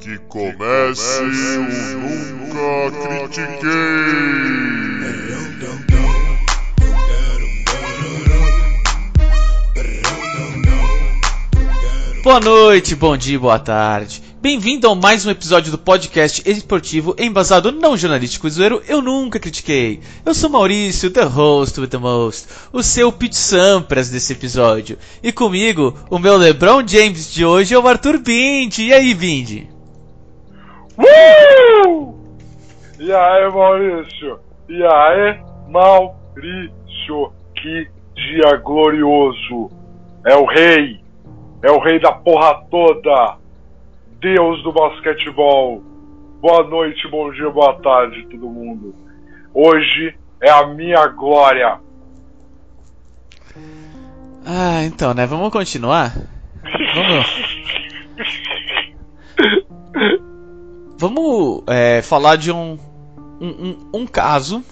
Que comece o Nunca Critiquei! Boa noite, bom dia, boa tarde. Bem-vindo a mais um episódio do podcast esportivo embasado não jornalístico e zoeiro Eu Nunca Critiquei. Eu sou Maurício, the host with the most, o seu Pete Sampras desse episódio. E comigo, o meu LeBron James de hoje é o Arthur Bindi. E aí, Bindi? Uh! E aí, Maurício? E aí, Maurício? Que dia glorioso! É o rei! É o rei da porra toda! Deus do basquetebol! Boa noite, bom dia, boa tarde, todo mundo! Hoje é a minha glória! Ah, então, né? Vamos continuar? Vamos. Vamos é, falar de um, um, um, um, caso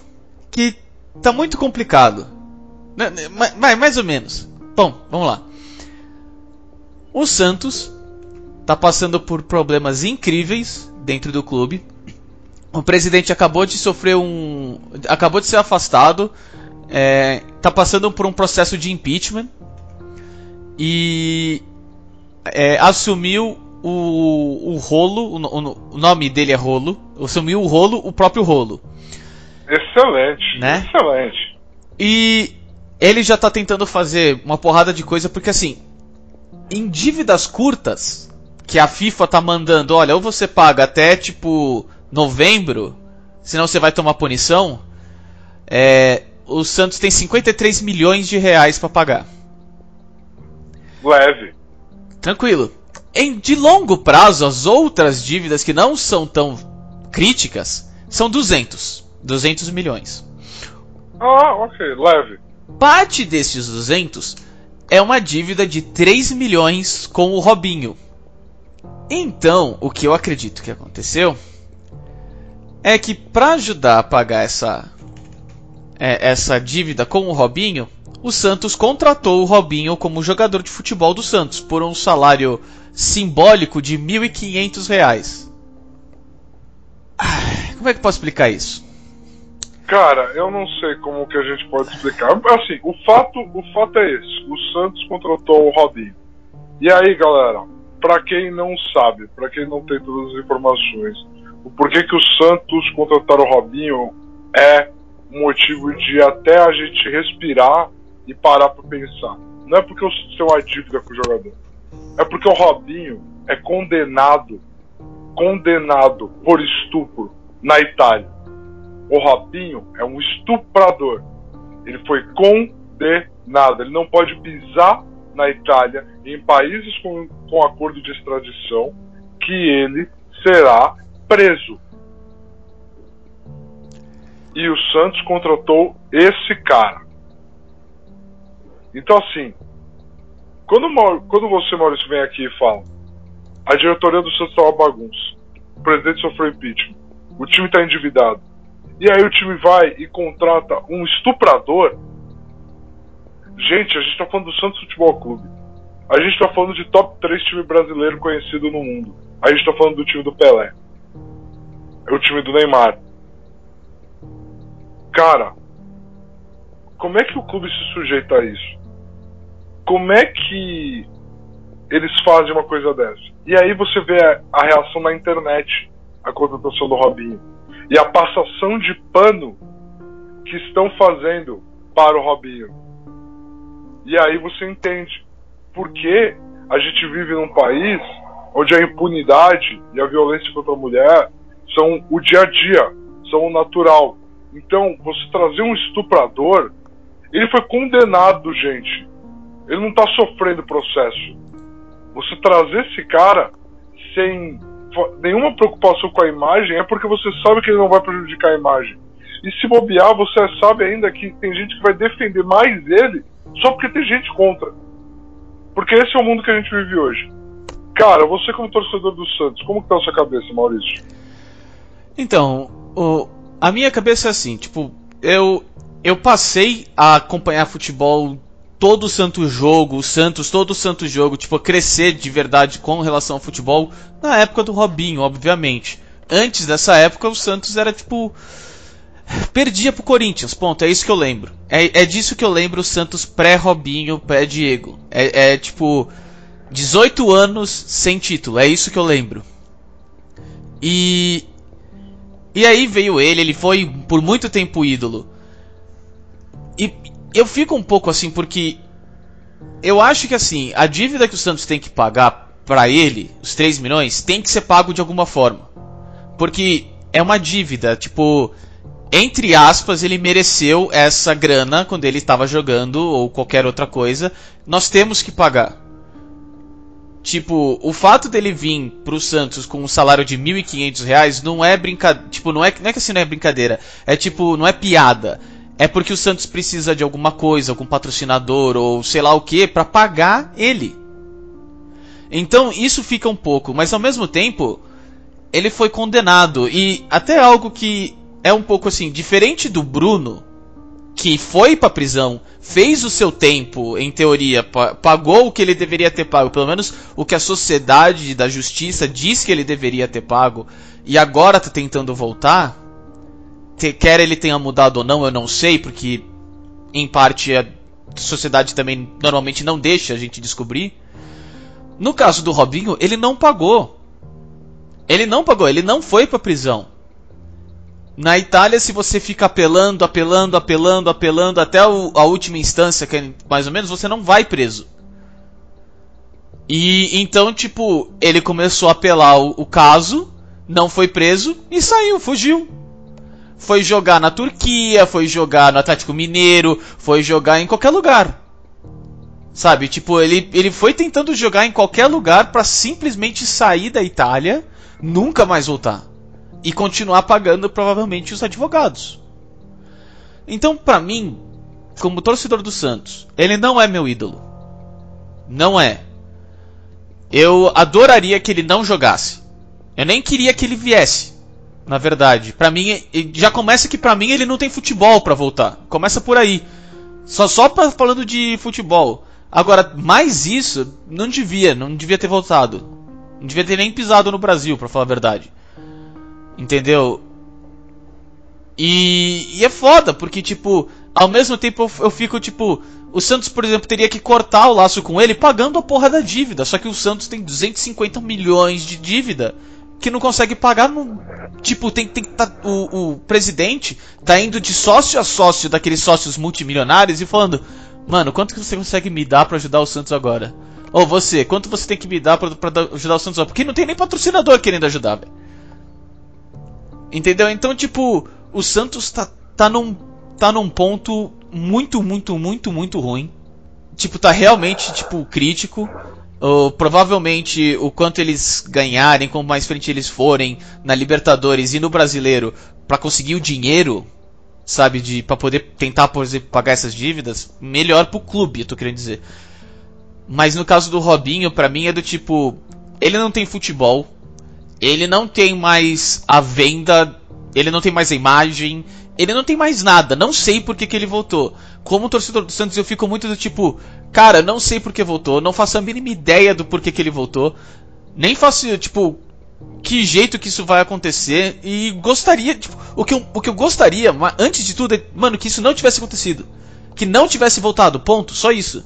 que tá muito complicado. Mas, mais ou menos. Bom, vamos lá. O Santos tá passando por problemas incríveis dentro do clube. O presidente acabou de sofrer um. acabou de ser afastado. É, tá passando por um processo de impeachment. E é, assumiu o, o Rolo, o, o, nome dele é Rolo, assumiu o Rolo, o próprio Rolo. Excelente, né? excelente. E ele já tá tentando fazer uma porrada de coisa, porque assim, em dívidas curtas, que a FIFA tá mandando, olha, ou você paga até tipo novembro, senão você vai tomar punição, é, o Santos tem 53 milhões de reais para pagar. Leve. Tranquilo em, de longo prazo, as outras dívidas que não são tão críticas são 200. 200 milhões. Ah, ok, leve. Parte desses 200 é uma dívida de 3 milhões com o Robinho. Então, o que eu acredito que aconteceu é que para ajudar a pagar essa é, essa dívida com o Robinho, o Santos contratou o Robinho como jogador de futebol do Santos por um salário simbólico de R$ 1.500. Como é que eu posso explicar isso? Cara, eu não sei como que a gente pode explicar. Assim, o fato, o fato é esse: o Santos contratou o Robinho. E aí, galera, para quem não sabe, para quem não tem todas as informações, o porquê que o Santos contrataram o Robinho é motivo de até a gente respirar e parar para pensar. Não é porque Santos tem uma dívida com o jogador é porque o Robinho é condenado, condenado por estupro na Itália. O Robinho é um estuprador. Ele foi condenado. Ele não pode pisar na Itália, em países com, com acordo de extradição, que ele será preso. E o Santos contratou esse cara. Então, assim, quando, quando você, Maurício, vem aqui e fala a diretoria do Santos está uma bagunça, o presidente sofreu impeachment, o time está endividado, e aí o time vai e contrata um estuprador. Gente, a gente está falando do Santos Futebol Clube. A gente está falando de top 3 time brasileiro conhecido no mundo. A gente está falando do time do Pelé. É o time do Neymar. Cara, como é que o clube se sujeita a isso? Como é que eles fazem uma coisa dessa? E aí você vê a, reação na internet, a contratação do Robinho. E a passação de pano que estão fazendo para o Robinho. E aí você entende por que a gente vive num país onde a impunidade e a violência contra a mulher são o dia a dia, são o natural. Então, você trazer um estuprador, ele foi condenado, gente. Ele não está sofrendo processo. Você trazer esse cara sem nenhuma preocupação com a imagem é porque você sabe que ele não vai prejudicar a imagem. E se bobear, você sabe ainda que tem gente que vai defender mais ele só porque tem gente contra. Porque esse é o mundo que a gente vive hoje. Cara, você como torcedor do Santos, como que tá a sua cabeça, Maurício? Então, o, a minha cabeça é assim, tipo, eu eu passei a acompanhar futebol todo o santo jogo, o Santos, todo santo jogo, tipo, crescer de verdade com relação ao futebol na época do Robinho, obviamente. Antes dessa época, o Santos era tipo. Perdia pro Corinthians, ponto. É isso que eu lembro. É, é disso que eu lembro o Santos pré-Robinho, pré-Diego. É, é tipo. 18 anos sem título, é isso que eu lembro. E. E aí veio ele, ele foi por muito tempo ídolo. E eu fico um pouco assim, porque. Eu acho que assim, a dívida que o Santos tem que pagar para ele, os 3 milhões, tem que ser pago de alguma forma. Porque é uma dívida, tipo, entre aspas, ele mereceu essa grana quando ele estava jogando ou qualquer outra coisa. Nós temos que pagar. Tipo, o fato dele vir pro Santos com um salário de R$ 1.500 não é brincadeira. Tipo, não é, não é que assim não é brincadeira. É tipo, não é piada. É porque o Santos precisa de alguma coisa, algum patrocinador ou sei lá o que para pagar ele. Então isso fica um pouco, mas ao mesmo tempo ele foi condenado e até algo que é um pouco assim diferente do Bruno, que foi pra prisão, fez o seu tempo, em teoria, pagou o que ele deveria ter pago, pelo menos o que a sociedade da justiça diz que ele deveria ter pago, e agora tá tentando voltar. Quer ele tenha mudado ou não, eu não sei, porque em parte a sociedade também normalmente não deixa a gente descobrir. No caso do Robinho, ele não pagou. Ele não pagou, ele não foi pra prisão. Na Itália, se você fica apelando, apelando, apelando, apelando até a última instância, que é mais ou menos, você não vai preso. E então, tipo, ele começou a apelar o, o caso, não foi preso e saiu, fugiu. Foi jogar na Turquia, foi jogar no Atlético Mineiro, foi jogar em qualquer lugar. Sabe, tipo, ele, ele foi tentando jogar em qualquer lugar para simplesmente sair da Itália, nunca mais voltar e continuar pagando provavelmente os advogados. Então, para mim, como torcedor do Santos, ele não é meu ídolo. Não é. Eu adoraria que ele não jogasse. Eu nem queria que ele viesse. Na verdade, para mim já começa que para mim ele não tem futebol para voltar. Começa por aí. Só só pra, falando de futebol. Agora, mais isso não devia, não devia ter voltado. Não devia ter nem pisado no Brasil, para falar a verdade. Entendeu? E, e, é foda, porque, tipo, ao mesmo tempo eu, eu, fico, tipo, o Santos, por exemplo, teria que cortar o laço com ele pagando a porra da dívida. Só que o Santos tem 250 milhões de dívida que não consegue pagar. No, tipo, tem, tem tá, o, o presidente tá indo de sócio a sócio daqueles sócios multimilionários e falando: Mano, quanto que você consegue me dar para ajudar o Santos agora? Ou você, quanto você tem que me dar pra, ajudar o Santos agora? Porque não tem nem patrocinador querendo ajudar, velho. Entendeu? Então, tipo, o Santos tá, tá, num, tá num ponto muito, muito, muito, muito ruim. Tipo, tá realmente, tipo, crítico. Uh, provavelmente o quanto eles ganharem, quanto mais frente eles forem na Libertadores e no Brasileiro para conseguir o dinheiro, sabe, de para poder tentar por exemplo, pagar essas dívidas, melhor pro clube, eu tô querendo dizer. Mas no caso do Robinho, para mim é do tipo, ele não tem futebol, ele não tem mais a venda, ele não tem mais a imagem, ele não tem mais nada. Não sei por que, que ele voltou. Como torcedor do Santos, eu fico muito do tipo, cara, não sei por que voltou, não faço a mínima ideia do porquê que ele voltou. Nem faço, tipo, que jeito que isso vai acontecer. E gostaria, tipo, o que eu, o que eu gostaria, antes de tudo, é, mano, que isso não tivesse acontecido. Que não tivesse voltado, ponto, só isso.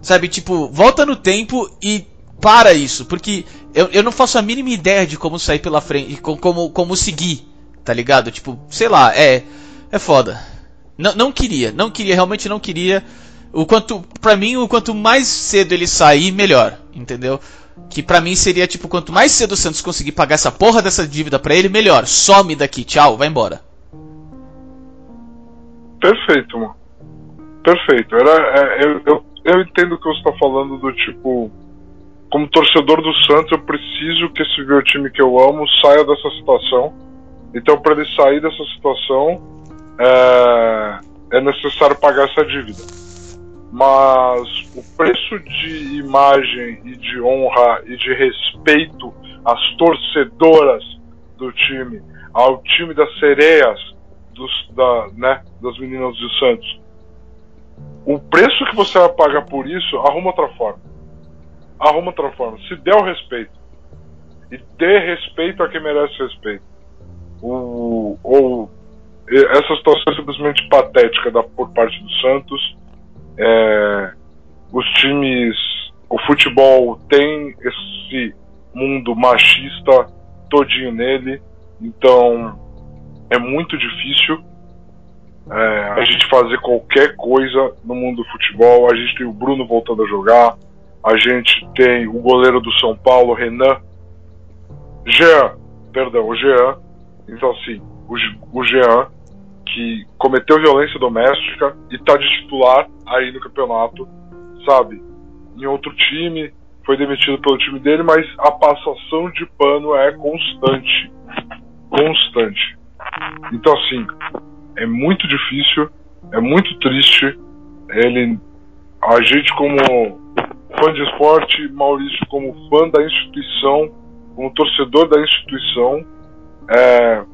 Sabe, tipo, volta no tempo e para isso, porque eu, eu não faço a mínima ideia de como sair pela frente, como, como seguir, tá ligado? Tipo, sei lá, é. É foda. Não, não queria, não queria, realmente não queria. O quanto, pra mim, o quanto mais cedo ele sair, melhor, entendeu? Que pra mim seria tipo, quanto mais cedo o Santos conseguir pagar essa porra dessa dívida pra ele, melhor. Some daqui, tchau, vai embora. Perfeito, mano. Perfeito. Era, é, eu, eu, eu entendo o que você tá falando do tipo como torcedor do Santos, eu preciso que esse meu time que eu amo saia dessa situação. Então, para ele sair dessa situação, é, é necessário pagar essa dívida. Mas o preço de imagem e de honra e de respeito às torcedoras do time, ao time das sereias, dos, da, né, das meninas do Santos, o preço que você vai pagar por isso, arruma outra forma. Arruma outra forma. Se der o respeito. E dê respeito a quem merece respeito. O, ou essa situação é simplesmente patética da, por parte do Santos. É, os times, o futebol tem esse mundo machista todinho nele, então é muito difícil é, a gente fazer qualquer coisa no mundo do futebol. A gente tem o Bruno voltando a jogar, a gente tem o goleiro do São Paulo, Renan, Jean, perdão, o Jean. Então, assim, o, o Jean, que cometeu violência doméstica e tá de titular aí no campeonato, sabe? Em outro time, foi demitido pelo time dele, mas a passação de pano é constante. Constante. Então, assim, é muito difícil, é muito triste. Ele, a gente, como fã de esporte, Maurício, como fã da instituição, como torcedor da instituição, é,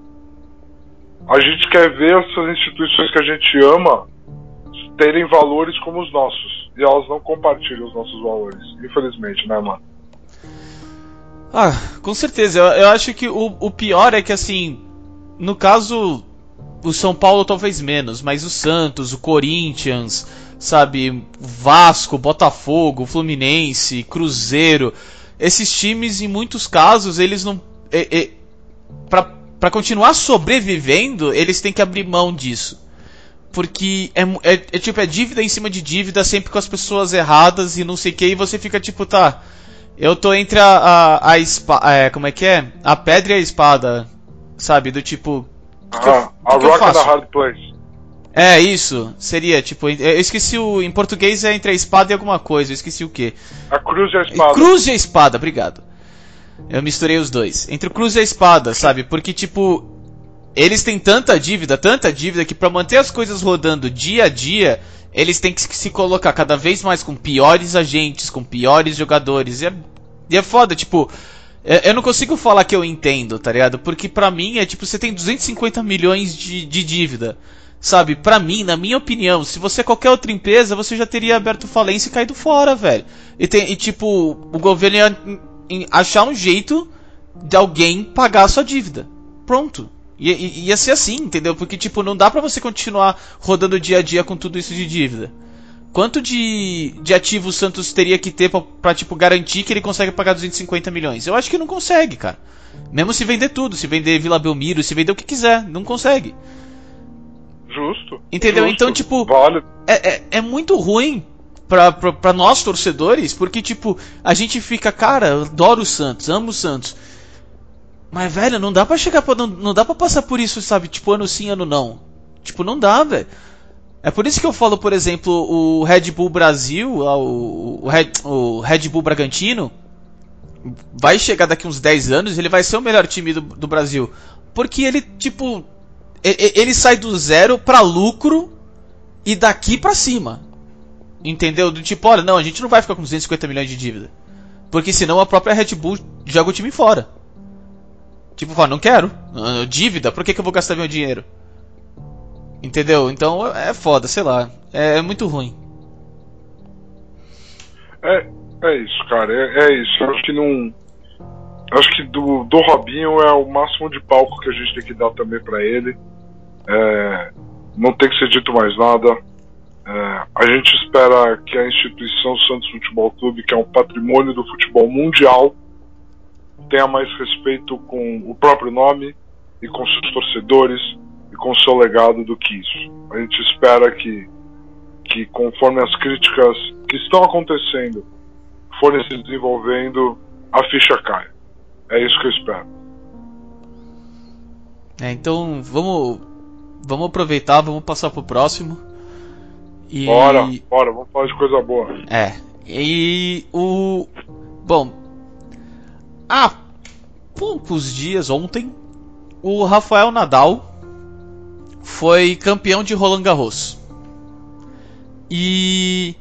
a gente quer ver essas instituições que a gente ama terem valores como os nossos. E elas não compartilham os nossos valores. Infelizmente, né, mano? Ah, com certeza. Eu, eu acho que o, o pior é que, assim, no caso, o São Paulo talvez menos, mas o Santos, o Corinthians, sabe, Vasco, Botafogo, Fluminense, Cruzeiro, esses times, em muitos casos, eles não. É, é, para continuar sobrevivendo, eles têm que abrir mão disso. Porque é, é, é, tipo, é dívida em cima de dívida, sempre com as pessoas erradas e não sei o que, e você fica tipo, tá. Eu tô entre a. a, a espada. É, como é que é? A pedra e a espada. Sabe? Do tipo. Ah, a rock and a hard place. É, isso. Seria, tipo, eu esqueci o. Em português é entre a espada e alguma coisa, eu esqueci o que. A cruz e a espada. Cruz e a espada, obrigado. Eu misturei os dois. Entre o cruz e a espada, sabe? Porque, tipo. Eles têm tanta dívida, tanta dívida, que para manter as coisas rodando dia a dia, eles têm que se colocar cada vez mais com piores agentes, com piores jogadores. E é, e é foda, tipo. Eu não consigo falar que eu entendo, tá ligado? Porque pra mim é tipo, você tem 250 milhões de, de dívida. Sabe, pra mim, na minha opinião, se você é qualquer outra empresa, você já teria aberto falência e caído fora, velho. E, tem, e tipo, o governo ia achar um jeito de alguém pagar a sua dívida. Pronto. Ia, ia ser assim, entendeu? Porque, tipo, não dá pra você continuar rodando dia a dia com tudo isso de dívida. Quanto de, de ativo o Santos teria que ter pra, pra, tipo, garantir que ele consegue pagar 250 milhões? Eu acho que não consegue, cara. Mesmo se vender tudo, se vender Vila Belmiro, se vender o que quiser, não consegue. Justo. Entendeu? Justo, então, tipo, vale. é, é, é, muito ruim pra, pra, pra, nós torcedores, porque, tipo, a gente fica, cara, adoro o Santos, amo o Santos. Mas, velho, não dá pra chegar pra, não, não dá pra passar por isso, sabe? Tipo, ano sim, ano não. Tipo, não dá, velho. É por isso que eu falo, por exemplo, o Red Bull Brasil, o, o, Red, o Red Bull Bragantino, vai chegar daqui uns 10 anos, ele vai ser o melhor time do, do Brasil. Porque ele, tipo, ele sai do zero para lucro e daqui para cima. Entendeu? Do tipo, olha, não, a gente não vai ficar com 250 milhões de dívida. Porque senão a própria Red Bull joga o time fora. Tipo, fala, não quero. Ah, dívida, por que, que eu vou gastar meu dinheiro? Entendeu? Então é foda, sei lá. É, é muito ruim. É, é isso, cara. É, é isso. Eu acho que não. Acho que do, do Robinho é o máximo de palco que a gente tem que dar também para ele. É, não tem que ser dito mais nada. É, a gente espera que a instituição Santos Futebol Clube, que é um patrimônio do futebol mundial, tenha mais respeito com o próprio nome e com seus torcedores e com seu legado do que isso. A gente espera que, que conforme as críticas que estão acontecendo forem se desenvolvendo, a ficha caia. É isso que eu espero. É, então vamos vamos aproveitar, vamos passar pro próximo. E... Bora, bora, vamos falar de coisa boa. É. E o. Bom. Há poucos dias, ontem, o Rafael Nadal foi campeão de Roland Garros. E.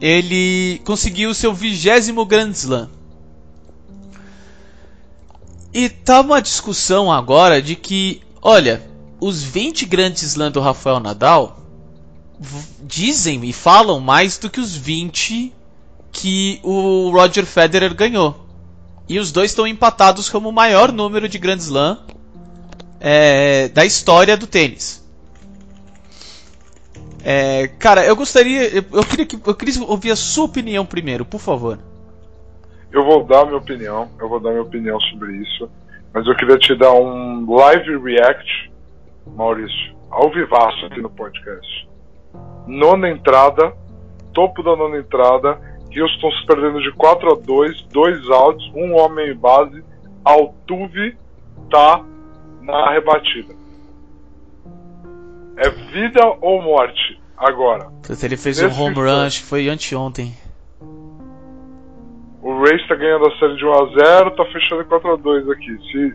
Ele conseguiu seu vigésimo Grand Slam. E tá uma discussão agora de que, olha, os 20 grandes Slam do Rafael Nadal dizem e falam mais do que os 20 que o Roger Federer ganhou. E os dois estão empatados como o maior número de Grand Slam é, da história do tênis. É, cara, eu gostaria. Eu, eu queria que, eu queria ouvir a sua opinião primeiro, por favor. Eu vou dar minha opinião, eu vou dar minha opinião sobre isso. Mas eu queria te dar um live react, Maurício, ao vivaço aqui no podcast. Nona entrada, topo da nona entrada, Houston se perdendo de 4 a 2 dois outs, um homem em base, Altuve tá na rebatida. É vida ou morte agora? Ele fez um Nesse home run, acho que foi anteontem. O Race tá ganhando a série de 1 a 0 tá fechando em 4 a 2 aqui. Se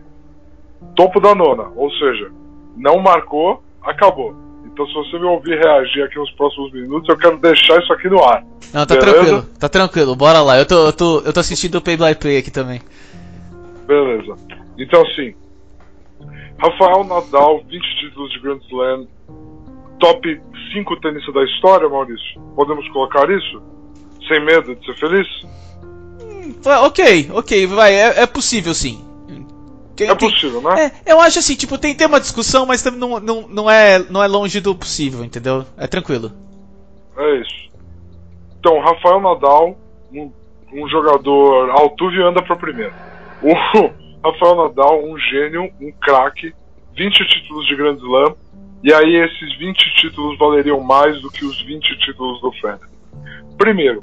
topo da nona, ou seja, não marcou, acabou. Então se você me ouvir reagir aqui nos próximos minutos, eu quero deixar isso aqui no ar. Não, tá Beleza? tranquilo, tá tranquilo, bora lá. Eu tô, eu tô, eu tô assistindo o Play by Play aqui também. Beleza. Então assim, Rafael Nadal, 20 títulos de Grand Slam, top 5 tenista da história, Maurício. Podemos colocar isso? Sem medo de ser feliz? Ué, Ok, ok, vai, é, é possível sim. É possível, né? É, eu acho assim, tipo, tem, tem uma discussão, mas também não, não, não, é, não é longe do possível, entendeu? É tranquilo. É isso. Então, Rafael Nadal, um, um jogador. Altuve anda pra primeiro. O Rafael Nadal, um gênio, um craque, 20 títulos de Grand Slam. E aí, esses 20 títulos valeriam mais do que os 20 títulos do Federer. Primeiro,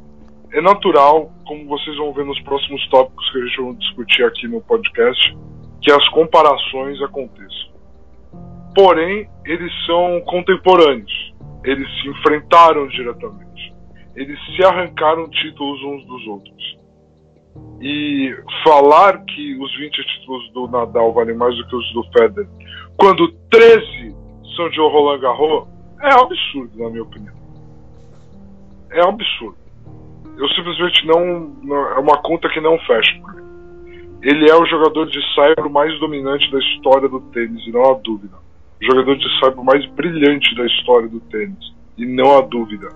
é natural, como vocês vão ver nos próximos tópicos que a gente vai discutir aqui no podcast, que as comparações aconteçam. Porém, eles são contemporâneos. Eles se enfrentaram diretamente. Eles se arrancaram títulos uns dos outros. E falar que os 20 títulos do Nadal valem mais do que os do Federer, quando 13 são de Roland Garros, é absurdo, na minha opinião. É absurdo. Eu simplesmente não. não- É uma conta que não fecha. Ele é o jogador de saibro mais dominante da história do tênis, e não há dúvida. O jogador de saibro mais brilhante da história do tênis, e não há dúvida.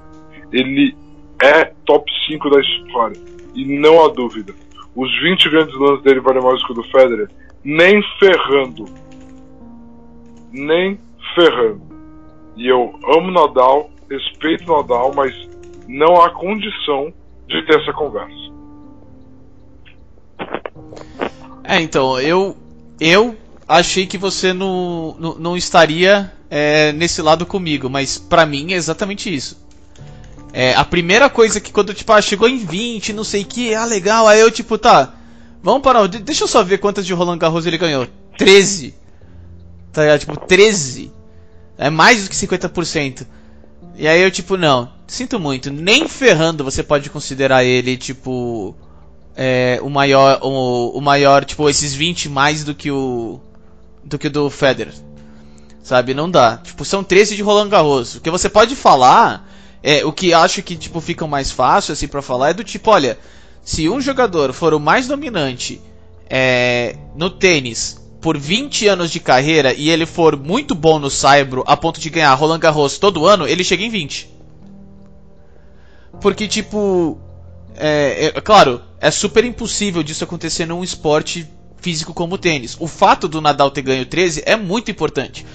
Ele é top 5 da história, e não há dúvida. Os 20 grandes lances dele valem mais que o do Federer, nem ferrando. Nem ferrando. E eu amo Nadal, respeito Nadal, mas não há condição de ter essa conversa. É, então, eu. Eu achei que você não, não, não estaria é, nesse lado comigo, mas pra mim é exatamente isso. É, a primeira coisa que quando, tipo, ah, chegou em 20, não sei o que, ah, legal, aí eu, tipo, tá, vamos parar, de- deixa eu só ver quantas de Roland Garros ele ganhou. 13. Tá ligado? Tipo, 13. É mais do que 50%. E aí eu, tipo, não, sinto muito, nem ferrando você pode considerar ele, tipo, é, o maior, o, o maior, tipo, esses 20 mais do que o do que do Federer. Sabe, não dá. Tipo, são 13 de Roland Garros. O que você pode falar, é, o que acho que tipo fica mais fácil assim para falar é do tipo, olha, se um jogador for o mais dominante é, no tênis por 20 anos de carreira e ele for muito bom no saibro a ponto de ganhar Roland Garros todo ano, ele chega em 20. Porque tipo, é, é- claro, é super impossível disso acontecer num esporte físico como o tênis. O fato do Nadal ter ganho 13 é muito importante.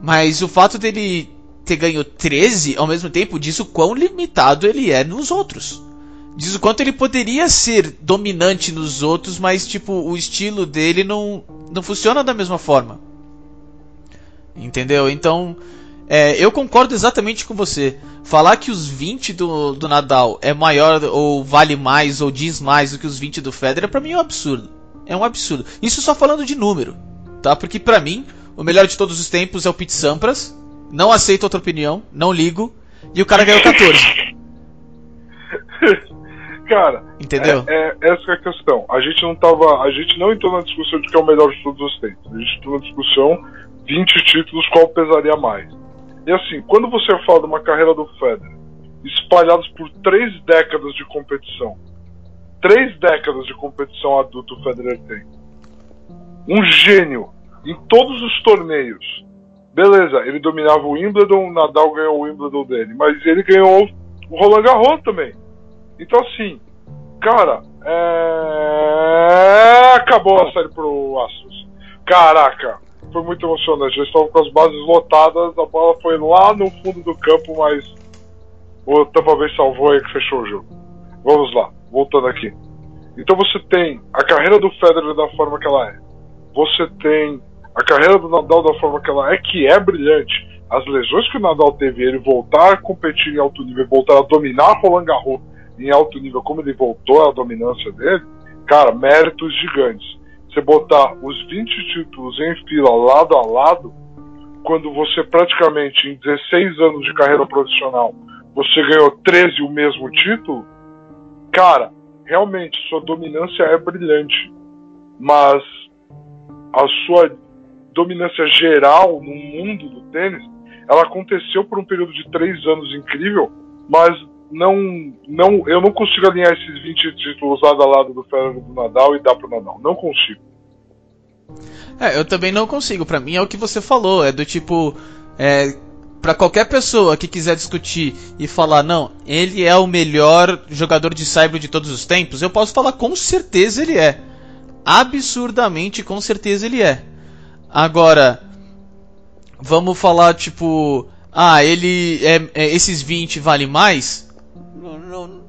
Mas o fato dele ter ganho 13 ao mesmo tempo diz o quão limitado ele é nos outros. Diz o quanto ele poderia ser dominante nos outros, mas tipo, o estilo dele não, não funciona da mesma forma. Entendeu? Então, é, eu concordo exatamente com você. Falar que os 20 do, do Nadal é maior, ou vale mais, ou diz mais do que os 20 do Federer, pra mim é um absurdo. É um absurdo. Isso só falando de número, tá? Porque pra mim, o melhor de todos os tempos é o Pete Sampras. Não aceito outra opinião, não ligo. E o cara ganhou 14. Cara, Entendeu? É, é- essa é a questão. A gente não tava. A gente não entrou na discussão de que é o melhor de todos os tempos. A gente entrou na discussão 20 títulos, qual pesaria mais. E assim, quando você fala de uma carreira do Federer, espalhados por três décadas de competição, três décadas de competição adulta o Federer tem. Um gênio em todos os torneios, Beleza, ele dominava o Wimbledon, o Nadal ganhou o Wimbledon dele, mas ele ganhou o Roland Garros também. Então assim, cara, é... acabou a série pro Astros. Caraca, foi muito emocionante. Eles estavam com as bases lotadas, a bola foi lá no fundo do campo, mas o Tampa Bay salvou e fechou o jogo. Vamos lá, voltando aqui. Então você tem a carreira do Federer da forma que ela é. Você tem a carreira do Nadal da forma que ela é, que é brilhante. As lesões que o Nadal teve, ele voltar a competir em alto nível, voltar a dominar Roland Garros em alto nível, como ele voltou à dominância dele, cara, méritos gigantes. Você botar os 20 títulos em fila lado a lado, quando você praticamente em 16 anos de carreira profissional, você ganhou 13 o mesmo título, cara, realmente sua dominância é brilhante, mas a sua dominância geral no mundo do tênis, ela aconteceu por um período de três anos incrível, mas não, não, eu não consigo alinhar esses 20 títulos lado a lado do Federer do Nadal e dar pro Nadal. Não consigo. É, eu também não consigo. Para mim é o que você falou, é do tipo, é, para qualquer pessoa que quiser discutir e falar, não, ele é o melhor jogador de saibro de todos os tempos, eu posso falar com certeza ele é. Absurdamente, com certeza ele é. Agora, vamos falar tipo, ah, ele é, é esses 20 vale mais? Não,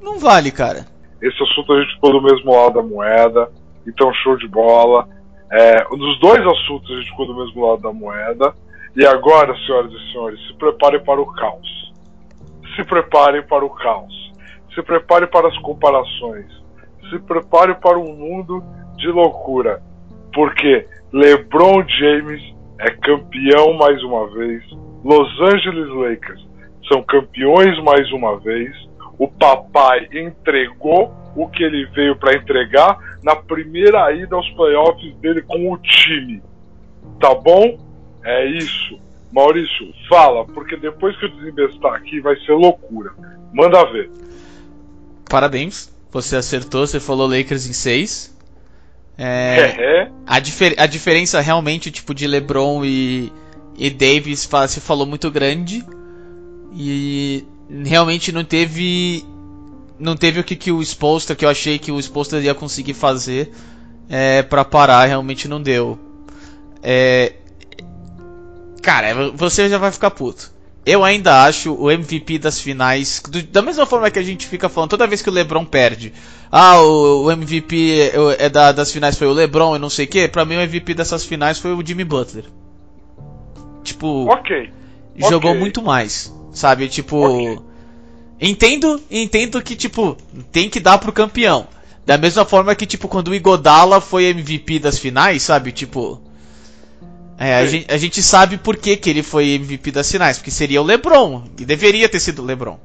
não, vale, cara. Esse assunto a gente ficou do mesmo lado da moeda, então show de bola. É, dos dois assuntos a gente ficou do mesmo lado da moeda. E agora, senhoras e senhores, se preparem para o caos. Se preparem para o caos. Se preparem para as comparações. Se preparem para um mundo de loucura. Porque LeBron James é campeão mais uma vez. Los Angeles Lakers são campeões mais uma vez. O papai entregou o que ele veio para entregar na primeira ida aos playoffs dele com o time. Tá bom? É isso. Maurício, fala, porque depois que eu desembestar aqui vai ser loucura. Manda ver. Parabéns, você acertou, você falou Lakers em 6. É, é. A, difer a diferença realmente tipo de LeBron e, e Davis se falou muito grande e realmente não teve não teve o que, que o Spolster que eu achei que o Spolster ia conseguir fazer é, para parar realmente não deu é, cara você já vai ficar puto eu ainda acho o MVP das finais do, da mesma forma que a gente fica falando toda vez que o LeBron perde ah, o, o MVP é, é da, das finais foi o LeBron e não sei o que. Pra mim, o MVP dessas finais foi o Jimmy Butler. Tipo. Ok. Jogou okay. muito mais. Sabe? Tipo. Entendo, entendo que, tipo, tem que dar pro campeão. Da mesma forma que, tipo, quando o Igodala foi MVP das finais, sabe? Tipo. É, a gente, a gente, sabe por que, que ele foi MVP das finais. Porque seria o LeBron. E deveria ter sido o LeBron.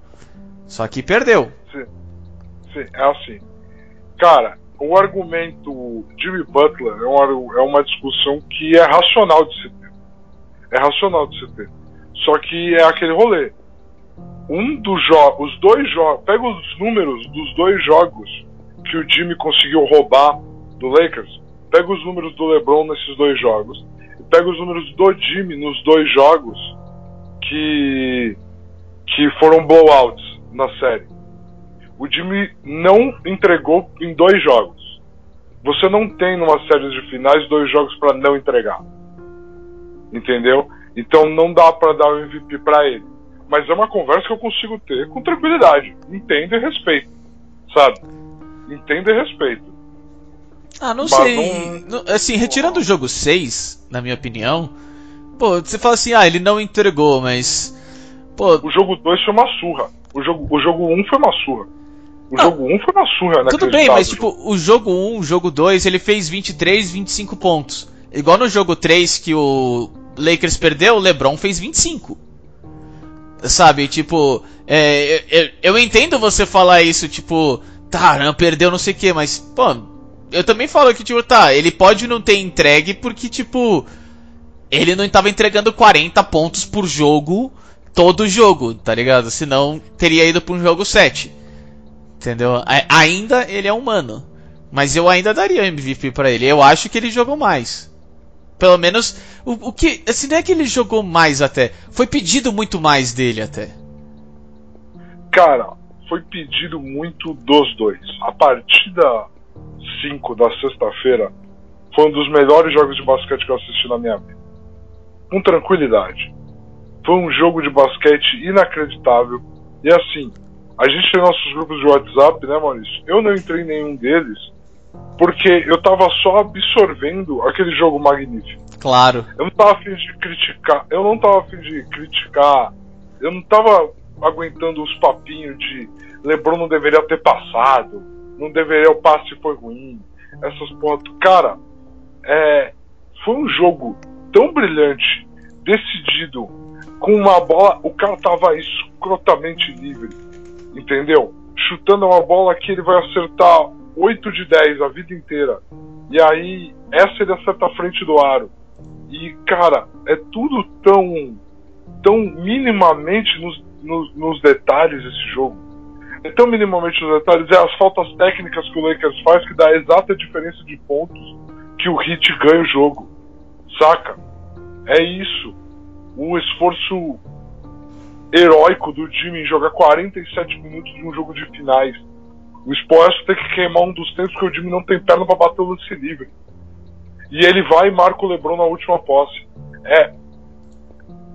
Só que perdeu. Sim. Sim, é assim. Cara, o argumento Jimmy Butler é uma, é uma discussão que é racional de se ter. É racional de se ter. Só que é aquele rolê. Um dos jogos, os dois jogos, pega os números dos dois jogos que o Jimmy conseguiu roubar do Lakers, pega os números do LeBron nesses dois jogos, e pega os números do Jimmy nos dois jogos que que foram blowouts na série o Jimmy não entregou em dois jogos. Você não tem numa série de finais dois jogos para não entregar. Entendeu? Então não dá para dar o MVP para ele. Mas é uma conversa que eu consigo ter com tranquilidade. Entendo e respeito. Sabe? Entendo e respeito. Ah, não Mas sei. Não... Assim, retirando o jogo 6, na minha opinião, pô, você fala assim, ah, ele não entregou, mas. Pô... O jogo 2 foi uma surra. O jogo 1 o jogo um foi uma surra. O não, jogo 1 foi uma surra, né? Tudo bem, mas tipo, o jogo 1, o jogo 2, ele fez 23, 25 pontos. Igual no jogo 3 que o Lakers perdeu, o LeBron fez 25. Sabe, tipo, é, eu, eu, entendo você falar isso, tipo, tá, não perdeu não sei o que, mas, pô, eu também falo que, tipo, tá, ele pode não ter entregue porque, tipo, ele não estava entregando 40 pontos por jogo, todo jogo, tá ligado? Senão teria ido pra um jogo 7. Entendeu? ainda ele é humano. Mas eu ainda daria MVP para ele. Eu acho que ele jogou mais. Pelo menos O, o que. Assim, não é que ele jogou mais até. Foi pedido muito mais dele até. Cara, foi pedido muito dos dois. A partida 5 da sexta-feira foi um dos melhores jogos de basquete que eu assisti na minha vida. Com tranquilidade. Foi um jogo de basquete inacreditável. E assim, a gente tem nossos grupos de WhatsApp, né, Maurício? Eu não entrei em nenhum deles porque eu tava só absorvendo aquele jogo magnífico. Claro. Eu não tava afim de criticar. Eu não tava afim de criticar. Eu não tava aguentando os papinhos de LeBron não deveria ter passado. Não deveria, o passe foi ruim. Essas pontas. Cara, é, foi um jogo tão brilhante, decidido, com uma bola. O cara tava escrotamente livre. Entendeu? Chutando uma bola que ele vai acertar 8 de 10 a vida inteira. E aí, essa ele acerta a frente do aro. E, cara, é tudo tão, tão minimamente nos, nos, nos detalhes esse jogo. É tão minimamente nos detalhes. É as faltas técnicas que o Lakers faz que dá a exata diferença de pontos que o Heat ganha o jogo. Saca? É isso. O esforço heróico do Jimmy em jogar 47 minutos de um jogo de finais. O Spoelstra tem que queimar um dos tempos que o Jimmy não tem perna para bater o lance livre. E ele vai e marca o LeBron na última posse. É.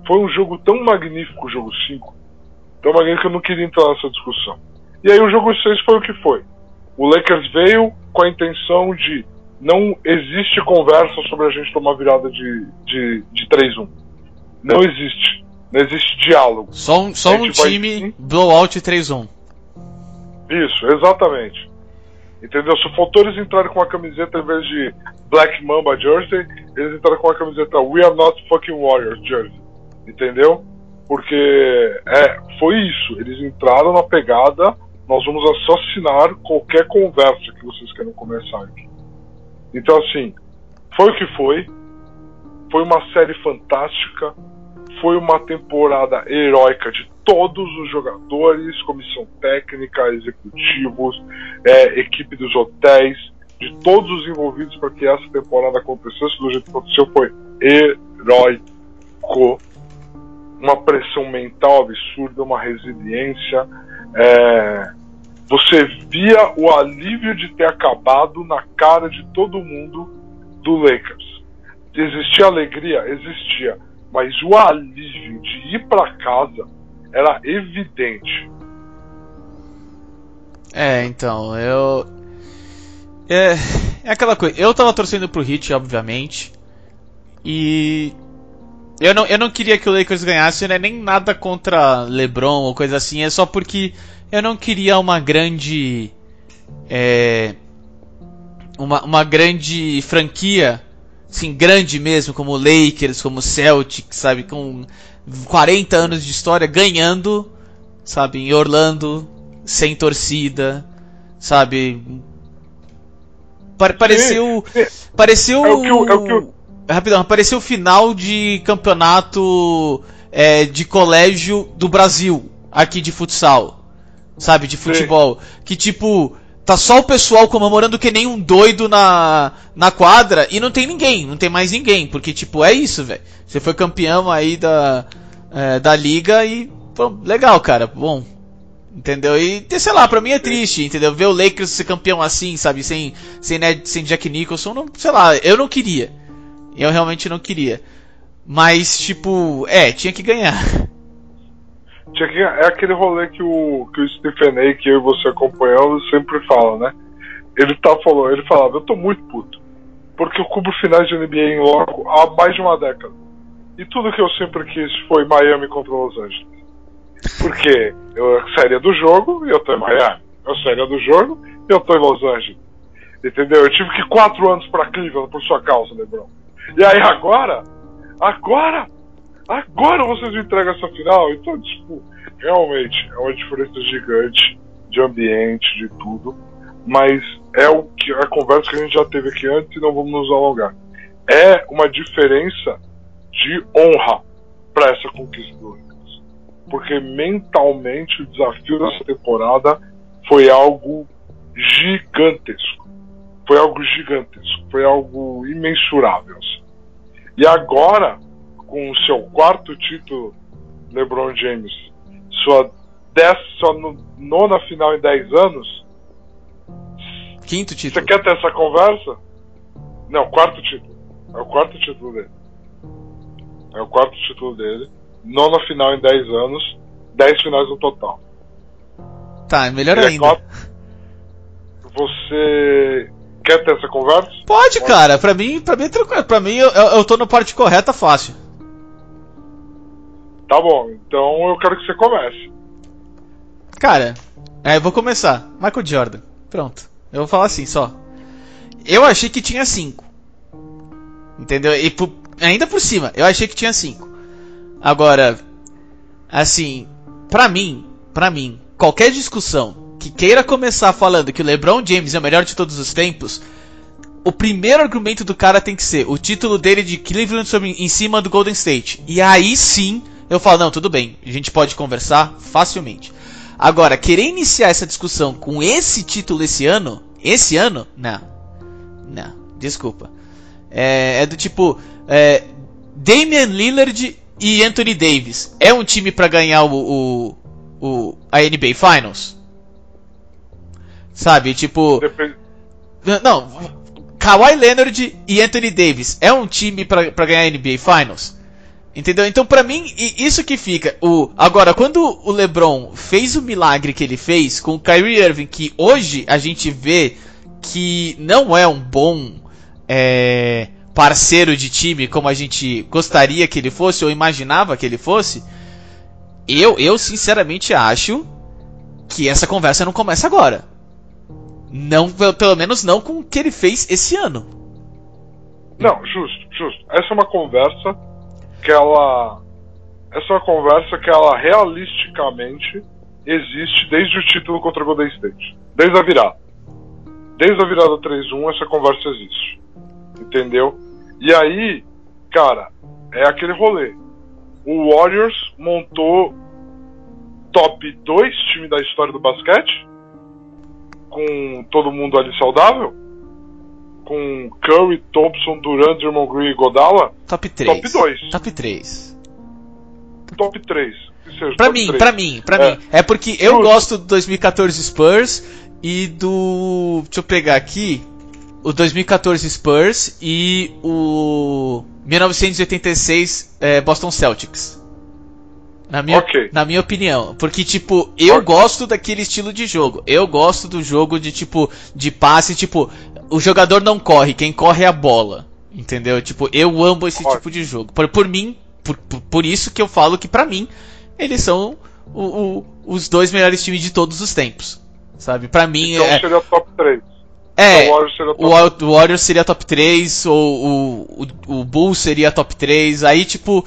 Foi um jogo tão magnífico, o jogo 5. Tão magnífico que eu não queria entrar nessa discussão. E aí o jogo 6 foi o que foi. O Lakers veio com a intenção de não existe conversa sobre a gente tomar virada de, de, de 3-1. Não existe. Não existe diálogo. Só um, só um time vai... blowout 3-1. Isso, exatamente. Entendeu? Se faltou eles entrarem com a camiseta em vez de Black Mamba Jersey, eles entraram com a camiseta We Are Not Fucking Warriors Jersey. Entendeu? Porque é, foi isso. Eles entraram na pegada, nós vamos assassinar qualquer conversa que vocês queiram começar aqui. Então assim, foi o que foi. Foi uma série fantástica. Foi uma temporada heróica de todos os jogadores, comissão técnica, executivos, é, equipe dos hotéis, de todos os envolvidos para que essa temporada acontecesse do jeito que aconteceu foi heróico. Uma pressão mental absurda, uma resiliência. É, você via o alívio de ter acabado na cara de todo mundo do Lakers. Existia alegria? Existia. Mas o alívio de ir para casa era evidente. É, então, eu. É, é aquela coisa. Eu tava torcendo pro Hit, obviamente. E. Eu não, eu não queria que o Lakers ganhasse, né? Nem nada contra LeBron ou coisa assim. É só porque eu não queria uma grande. É, uma, uma grande franquia. Assim, grande mesmo, como Lakers, como Celtics, sabe? Com 40 anos de história ganhando, sabe, em Orlando, sem torcida, sabe? pareceu. Pareceu. É o que, é o que eu... Rapidão, pareceu o final de campeonato é, de colégio do Brasil, aqui de futsal, sabe, de futebol. Que tipo Tá só o pessoal comemorando que nem um doido na, na quadra e não tem ninguém, não tem mais ninguém, porque tipo, é isso, velho. Você foi campeão aí da, é, da liga e, pô, legal, cara, bom. Entendeu? E, sei lá, pra mim é triste, entendeu? Ver o Lakers ser campeão assim, sabe? Sem, sem, Ned, sem Jack Nicholson, não, sei lá, eu não queria. Eu realmente não queria. Mas, tipo, é, tinha que ganhar. Que, é aquele rolê que o, que o Stephen A, que eu e você acompanhamos, sempre fala, né? Ele tá falando, ele falava, eu tô muito puto. Porque eu cubro finais de NBA em loco há mais de uma década. E tudo que eu sempre quis foi Miami contra Los Angeles. Porque eu saíria do jogo e eu tô em Miami. Eu sairia do jogo e eu tô em Los Angeles. Entendeu? Eu tive que ir quatro anos pra Cleveland por sua causa, Lebron. E aí agora, agora agora vocês me entregam essa final. Então, tipo, realmente é uma diferença gigante de ambiente, de tudo. Mas é o que a conversa que a gente já teve aqui antes e não vamos nos alongar. É uma diferença de honra para essa conquista do Lakers. Porque mentalmente o desafio dessa temporada foi algo gigantesco. Foi algo gigantesco. Foi algo imensurável. Assim. E agora, com o seu quarto título, LeBron James, sua, dez, sua nona final em 10 anos. Quinto título. Você quer ter essa conversa? Não, quarto título. É o quarto título dele. É o quarto título dele. Nona final em 10 anos. 10 finais no total. Tá, é melhor Ele é ainda. quatro- Você quer ter essa conversa? Pode, cara. Pra mim, pra mim é tranquilo. Pra mim, eu, eu eu tô na parte correta fácil. Tá bom, então eu quero que você comece. Cara, é, eu vou começar. Michael Jordan. Pronto. Eu vou falar assim só. Eu achei que tinha cinco. Entendeu? E por- ainda por cima, eu achei que tinha cinco. Agora, assim, pra mim, pra mim, qualquer discussão que queira começar falando que o LeBron James é o melhor de todos os tempos, o primeiro argumento do cara tem que ser o título dele de Cleveland em cima do Golden State. E aí sim, eu falo, não, tudo bem, a gente pode conversar facilmente. Agora, querer iniciar essa discussão com esse título esse ano, esse ano, não. Não, desculpa. É, é do tipo, é, Damian Lillard e Anthony Davis é um time pra ganhar o, o, o a NBA Finals? Sabe, tipo, Depende. não, Kawhi Leonard e Anthony Davis é um time pra ganhar a NBA Finals? Entendeu? Então, pra mim, isso que fica. O, agora, quando o LeBron fez o milagre que ele fez com o Kyrie Irving, que hoje a gente vê que não é um bom é, parceiro de time como a gente gostaria que ele fosse ou imaginava que ele fosse, eu, eu sinceramente acho que essa conversa não começa agora. Não, pelo menos não com o que ele fez esse ano. Não, justo, justo. Essa é uma conversa que ela. Essa conversa que ela realisticamente existe desde o título contra o Golden State. Desde a virada. Desde a virada 3-1, essa conversa existe. Entendeu? E aí, cara, é aquele rolê. O Warriors montou top 2 time da história do basquete, com todo mundo ali saudável, com Curry, Thompson, Durant, Draymond Green e Godala, Top 3. top 2, Top 3. top 3. Que seja, Pra top mim, pra mim, pra É. mim. É porque eu Justo. gosto do 2014 Spurs e do. Deixa eu pegar aqui. O 2014 Spurs e o 1986 é, Boston Celtics. Na minha, Ok. na minha opinião. Porque, tipo, eu Ok. gosto daquele estilo de jogo. Eu gosto do jogo de, tipo, de passe, tipo, o jogador não corre, quem corre é a bola. Entendeu? Tipo, eu amo esse Ótimo. tipo de jogo. Por, por mim, por, por, por isso que eu falo que, pra mim, eles são o- o- os dois melhores times de todos os tempos. Sabe? Pra mim, Então é. seria top 3. é o Warriors seria top o Warriors seria top 3, ou o, o, o Bulls seria top 3, aí tipo,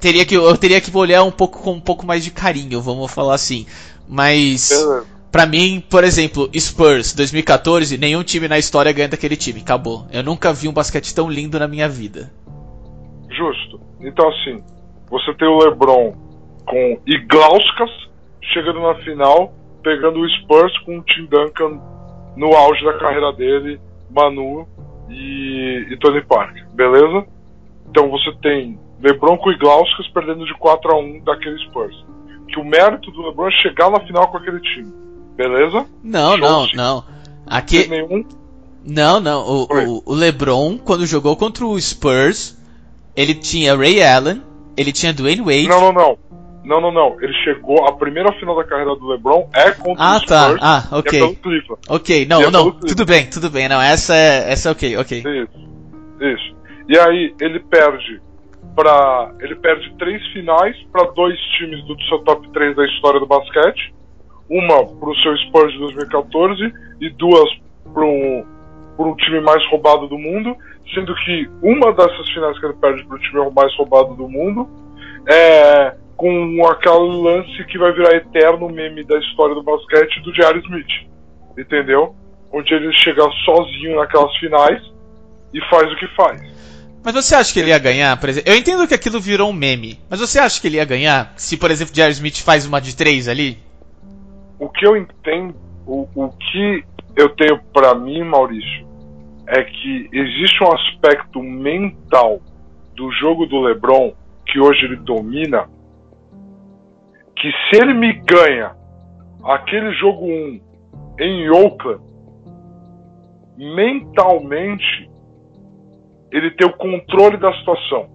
teria que, eu teria que olhar um pouco com um pouco mais de carinho, vamos falar assim. Mas, Beleza. Pra mim, por exemplo, Spurs 2014, nenhum time na história ganha daquele time, acabou. Eu nunca vi um basquete tão lindo na minha vida. Justo. Então, assim, você tem o LeBron com Iglauskas chegando na final, pegando o Spurs com o Tim Duncan no auge da carreira dele, Manu e, e Tony Parker, beleza? Então você tem LeBron com Iglauskas perdendo de 4 a 1 daquele Spurs. Que o mérito do LeBron é chegar na final com aquele time, beleza? Não, não, não. Aqui, nenhum não, não. O, o, o LeBron, quando jogou contra o Spurs, ele tinha Ray Allen, ele tinha Dwayne Wade. Não, não, não. Não, não, não. Ele chegou. A primeira final da carreira do LeBron é contra Ah, o tá. Spurs. Ah, e é ok. Cleveland. Ok, não, é não, tudo bem, tudo bem, não, essa é, essa é ok, ok. Isso. Isso. E aí ele perde para ele perde três finais para dois times do seu top 3 da história do basquete. Uma para o seu Spurs de 2014 e duas para um, time mais roubado do mundo, sendo que uma dessas finais que ele perde para o time mais roubado do mundo é com aquele lance que vai virar eterno meme da história do basquete do Diário Smith. Entendeu? Onde ele chega sozinho naquelas finais e faz o que faz. Mas você acha que ele ia ganhar, por exemplo? Eu entendo que aquilo virou um meme, mas você acha que ele ia ganhar se, por exemplo, Jerry Smith faz uma de três ali? O que eu entendo, o, o que eu tenho pra mim, Maurício, é que existe um aspecto mental do jogo do LeBron, que hoje ele domina, que se ele me ganha aquele jogo 1 em Oakland, mentalmente ele tem o controle da situação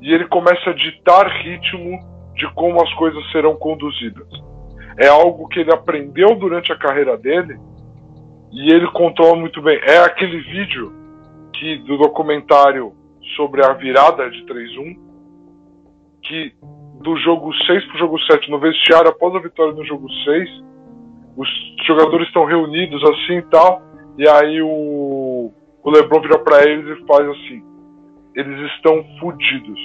e ele começa a ditar ritmo de como as coisas serão conduzidas. É algo que ele aprendeu durante a carreira dele e ele controla muito bem. É aquele vídeo que do documentário sobre a virada de 3-1 que do jogo 6 para o jogo 7 no vestiário após a vitória no jogo 6 os jogadores estão reunidos assim e tal e aí o, o LeBron vira para eles e faz assim eles estão fudidos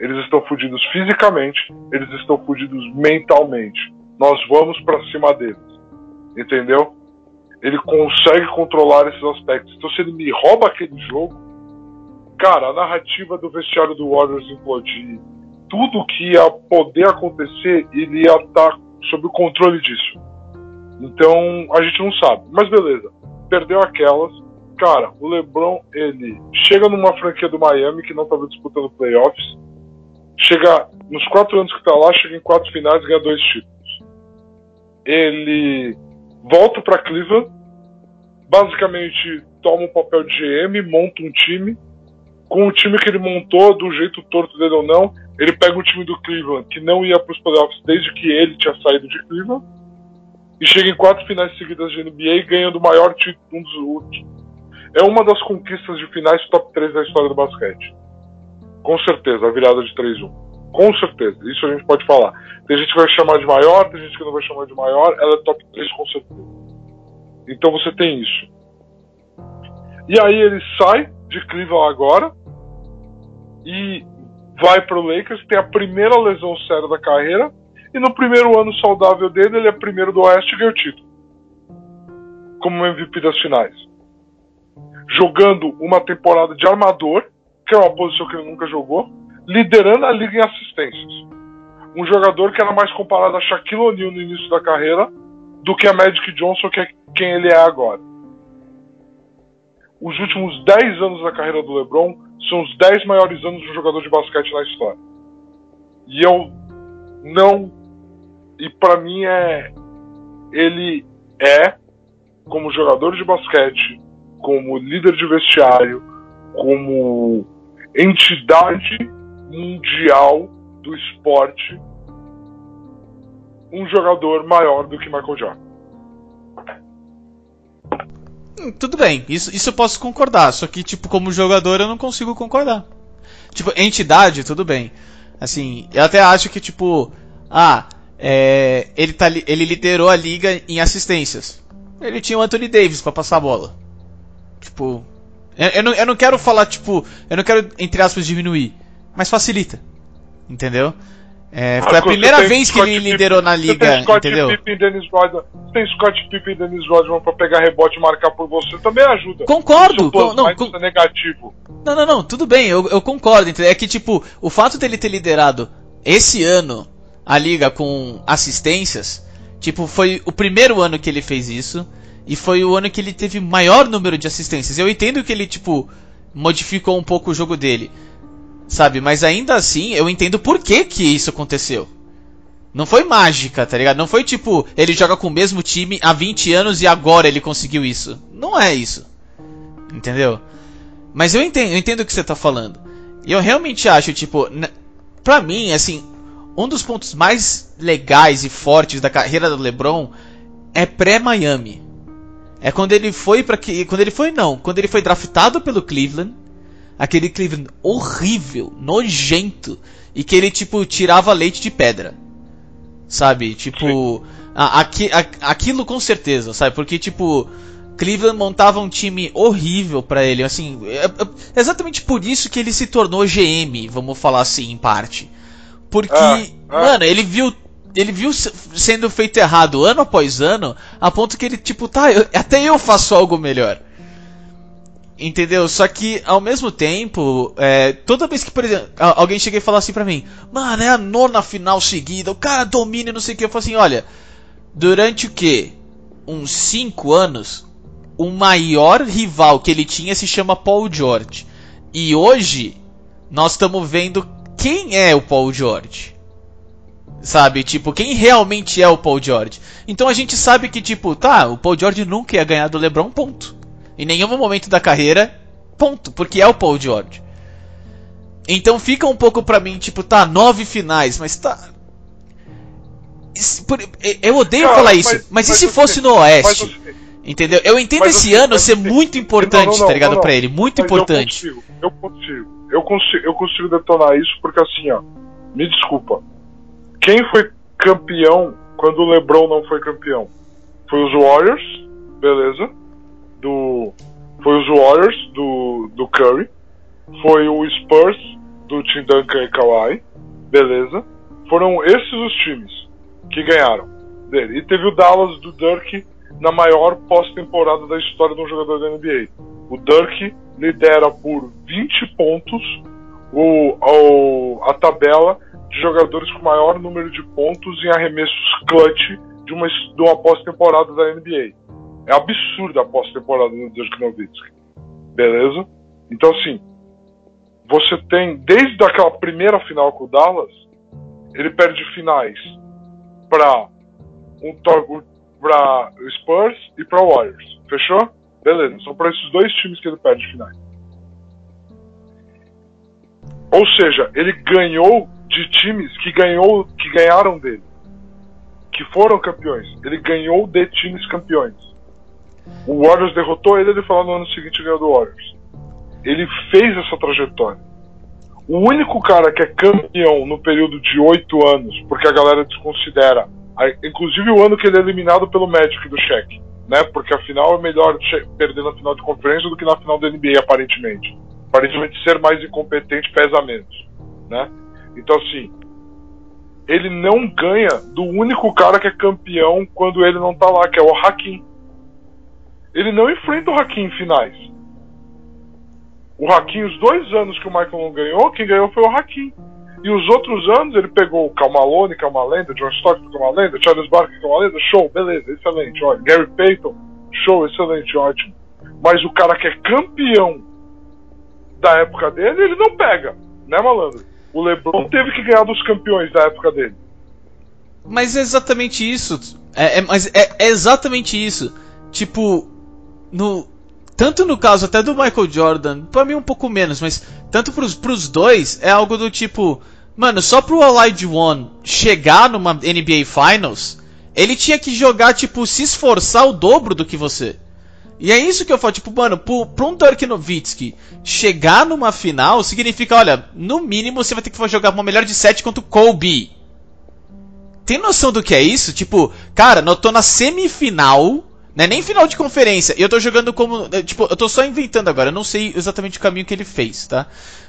eles estão fudidos fisicamente eles estão fudidos mentalmente nós vamos para cima deles entendeu ele consegue controlar esses aspectos. Então, se ele me rouba aquele jogo, cara, a narrativa do vestiário do Warriors implodir, tudo que ia poder acontecer, ele ia estar sob o controle disso. Então, a gente não sabe. Mas beleza, perdeu aquelas. Cara, o LeBron, ele chega numa franquia do Miami que não estava disputando playoffs. Chega nos quatro anos que está lá, chega em quatro finais e ganha dois títulos. Ele volta para Cleveland, basicamente toma um papel de GM, monta um time. Com o time que ele montou, do jeito torto dele ou não, ele pega o time do Cleveland, que não ia para os playoffs desde que ele tinha saído de Cleveland, e chega em quatro finais seguidas de NBA, ganhando o maior título, um dos últimos. É uma das conquistas de finais top 3 da história do basquete. Com certeza, a virada de 3-1. Com certeza, isso a gente pode falar. Tem gente que vai chamar de maior, tem gente que não vai chamar de maior, ela é top 3 com certeza. Então você tem isso. E aí ele sai de Cleveland agora e vai para o Lakers, tem a primeira lesão séria da carreira e no primeiro ano saudável dele ele é primeiro do Oeste e ganha o título como MVP das finais. Jogando uma temporada de armador, que é uma posição que ele nunca jogou, liderando a liga em assistências um jogador que era mais comparado a Shaquille O'Neal no início da carreira do que a Magic Johnson, que é quem ele é agora. Os últimos 10 anos da carreira do LeBron são os 10 maiores anos de um jogador de basquete na história. E eu não. E para mim é. Ele é, como jogador de basquete, como líder de vestiário, como entidade mundial do esporte um jogador maior do que Michael Jordan. Hum, tudo bem, isso, isso eu posso concordar, só que, tipo, como jogador eu não consigo concordar. Tipo, entidade, tudo bem. Assim, eu até acho que, tipo, ah, é, ele, tá, ele liderou a liga em assistências. Ele tinha o Anthony Davis para passar a bola. Tipo, eu, eu, não, eu não quero falar, tipo, eu não quero, entre aspas, diminuir, mas facilita. Entendeu? É, ah, foi a primeira vez que ele liderou na liga, tem Scott entendeu? Pippen, Dennis Rodman, tem Scott Pippen e Dennis Rodman pra pegar rebote e marcar por você, também ajuda. Concordo. Com, não, com... é negativo. Não, não, não, tudo bem, eu, eu concordo. Entendeu? É que, tipo, o fato dele ter liderado esse ano a liga com assistências, tipo, foi o primeiro ano que ele fez isso, e foi o ano que ele teve maior número de assistências. Eu entendo que ele, tipo, modificou um pouco o jogo dele. Sabe? Mas ainda assim, eu entendo por que que isso aconteceu. Não foi mágica, tá ligado? Não foi tipo, ele joga com o mesmo time há 20 anos e agora ele conseguiu isso. Não é isso. Entendeu? Mas eu entendo, eu entendo o que você tá falando. E eu realmente acho, tipo, pra mim, assim, um dos pontos mais legais e fortes da carreira do LeBron é pré-Miami. É quando ele foi para que, quando ele foi não, quando ele foi draftado pelo Cleveland aquele Cleveland horrível, nojento, e que ele, tipo, tirava leite de pedra. Sabe? Tipo, a, aqui, a, aquilo com certeza, sabe? Porque, tipo, Cleveland montava um time horrível para ele, assim, é, é, exatamente por isso que ele se tornou GM, vamos falar assim, em parte. Porque, ah, ah. mano, ele viu ele viu sendo feito errado ano após ano, a ponto que ele, tipo, tá, eu, até eu faço algo melhor. Entendeu? Só que, ao mesmo tempo, é, toda vez que, por exemplo, alguém chega e fala assim pra mim, mano, é a nona final seguida, o cara domina não sei o que. Eu falo assim, olha, durante o que? Uns 5 anos, o maior rival que ele tinha se chama Paul George. E hoje, nós estamos vendo quem é o Paul George. Sabe, tipo, quem realmente é o Paul George. Então a gente sabe que, tipo, tá, o Paul George nunca ia ganhar do LeBron, ponto. Em nenhum momento da carreira, ponto, porque é o Paul George. Então fica um pouco pra mim, tipo, tá, nove finais, mas tá. Eu odeio falar isso, mas, mas, e se fosse no Oeste? Entendeu? Eu entendo esse ano ser muito importante, não, não, não, tá ligado, pra ele? Muito importante. Eu consigo, eu consigo. Eu consigo, eu consigo detonar isso porque assim, ó. Me desculpa. Quem foi campeão quando o LeBron não foi campeão? Foi os Warriors, beleza? Do foi os Warriors do, do Curry, foi o Spurs do Tim Duncan e Kawhi, beleza? Foram esses os times que ganharam dele. E teve o Dallas do Dirk na maior pós-temporada da história de um jogador da NBA. O Dirk lidera por 20 pontos o, o, a tabela de jogadores com maior número de pontos em arremessos clutch de uma, de uma pós-temporada da NBA. É absurda a pós-temporada do Dirk Nowitzki. Beleza? Então, assim, você tem, desde aquela primeira final com o Dallas, ele perde finais para um, Spurs e para Warriors. Fechou? Beleza. São para esses dois times que ele perde finais. Ou seja, ele ganhou de times que ganhou que ganharam dele, que foram campeões. Ele ganhou de times campeões. O Warriors derrotou ele, ele falou no ano seguinte ganhou do Warriors. Ele fez essa trajetória. O único cara que é campeão no período de oito anos, porque a galera desconsidera, inclusive o ano que ele é eliminado pelo Magic do Shaq, né? Porque afinal é melhor perder na final de conferência do que na final da NBA, aparentemente. Aparentemente ser mais incompetente pesa menos, né? Então assim, ele não ganha do único cara que é campeão quando ele não tá lá, que é o Hakim. Ele não enfrenta o Hakim em finais. O Hakim, os dois anos que o Michael não ganhou, quem ganhou foi o Hakim. E os outros anos ele pegou o Calmalone, que é uma lenda, John Stockton, que é uma lenda, Charles Barkley, que é uma lenda, show, beleza, excelente, olha. Gary Payton, show, excelente, ótimo. Mas o cara que é campeão da época dele, ele não pega, né, malandro? O LeBron teve que ganhar dos campeões da época dele. Mas é exatamente isso. É, é mas é, é exatamente isso. Tipo, no, tanto no caso até do Michael Jordan, para mim um pouco menos, mas tanto pros, pros dois, é algo do tipo, mano, só pro Allied One chegar numa NBA Finals, ele tinha que jogar, tipo, se esforçar o dobro do que você. E é isso que eu falo, tipo, mano, pro, pro um Dirk Nowitzki chegar numa final significa, olha, no mínimo você vai ter que jogar uma melhor de 7 contra o Kobe. Tem noção do que é isso? Tipo, cara, eu tô na semifinal não é nem final de conferência. E eu tô jogando como. É, tipo, eu tô só inventando agora. Eu não sei exatamente o caminho que ele fez, tá?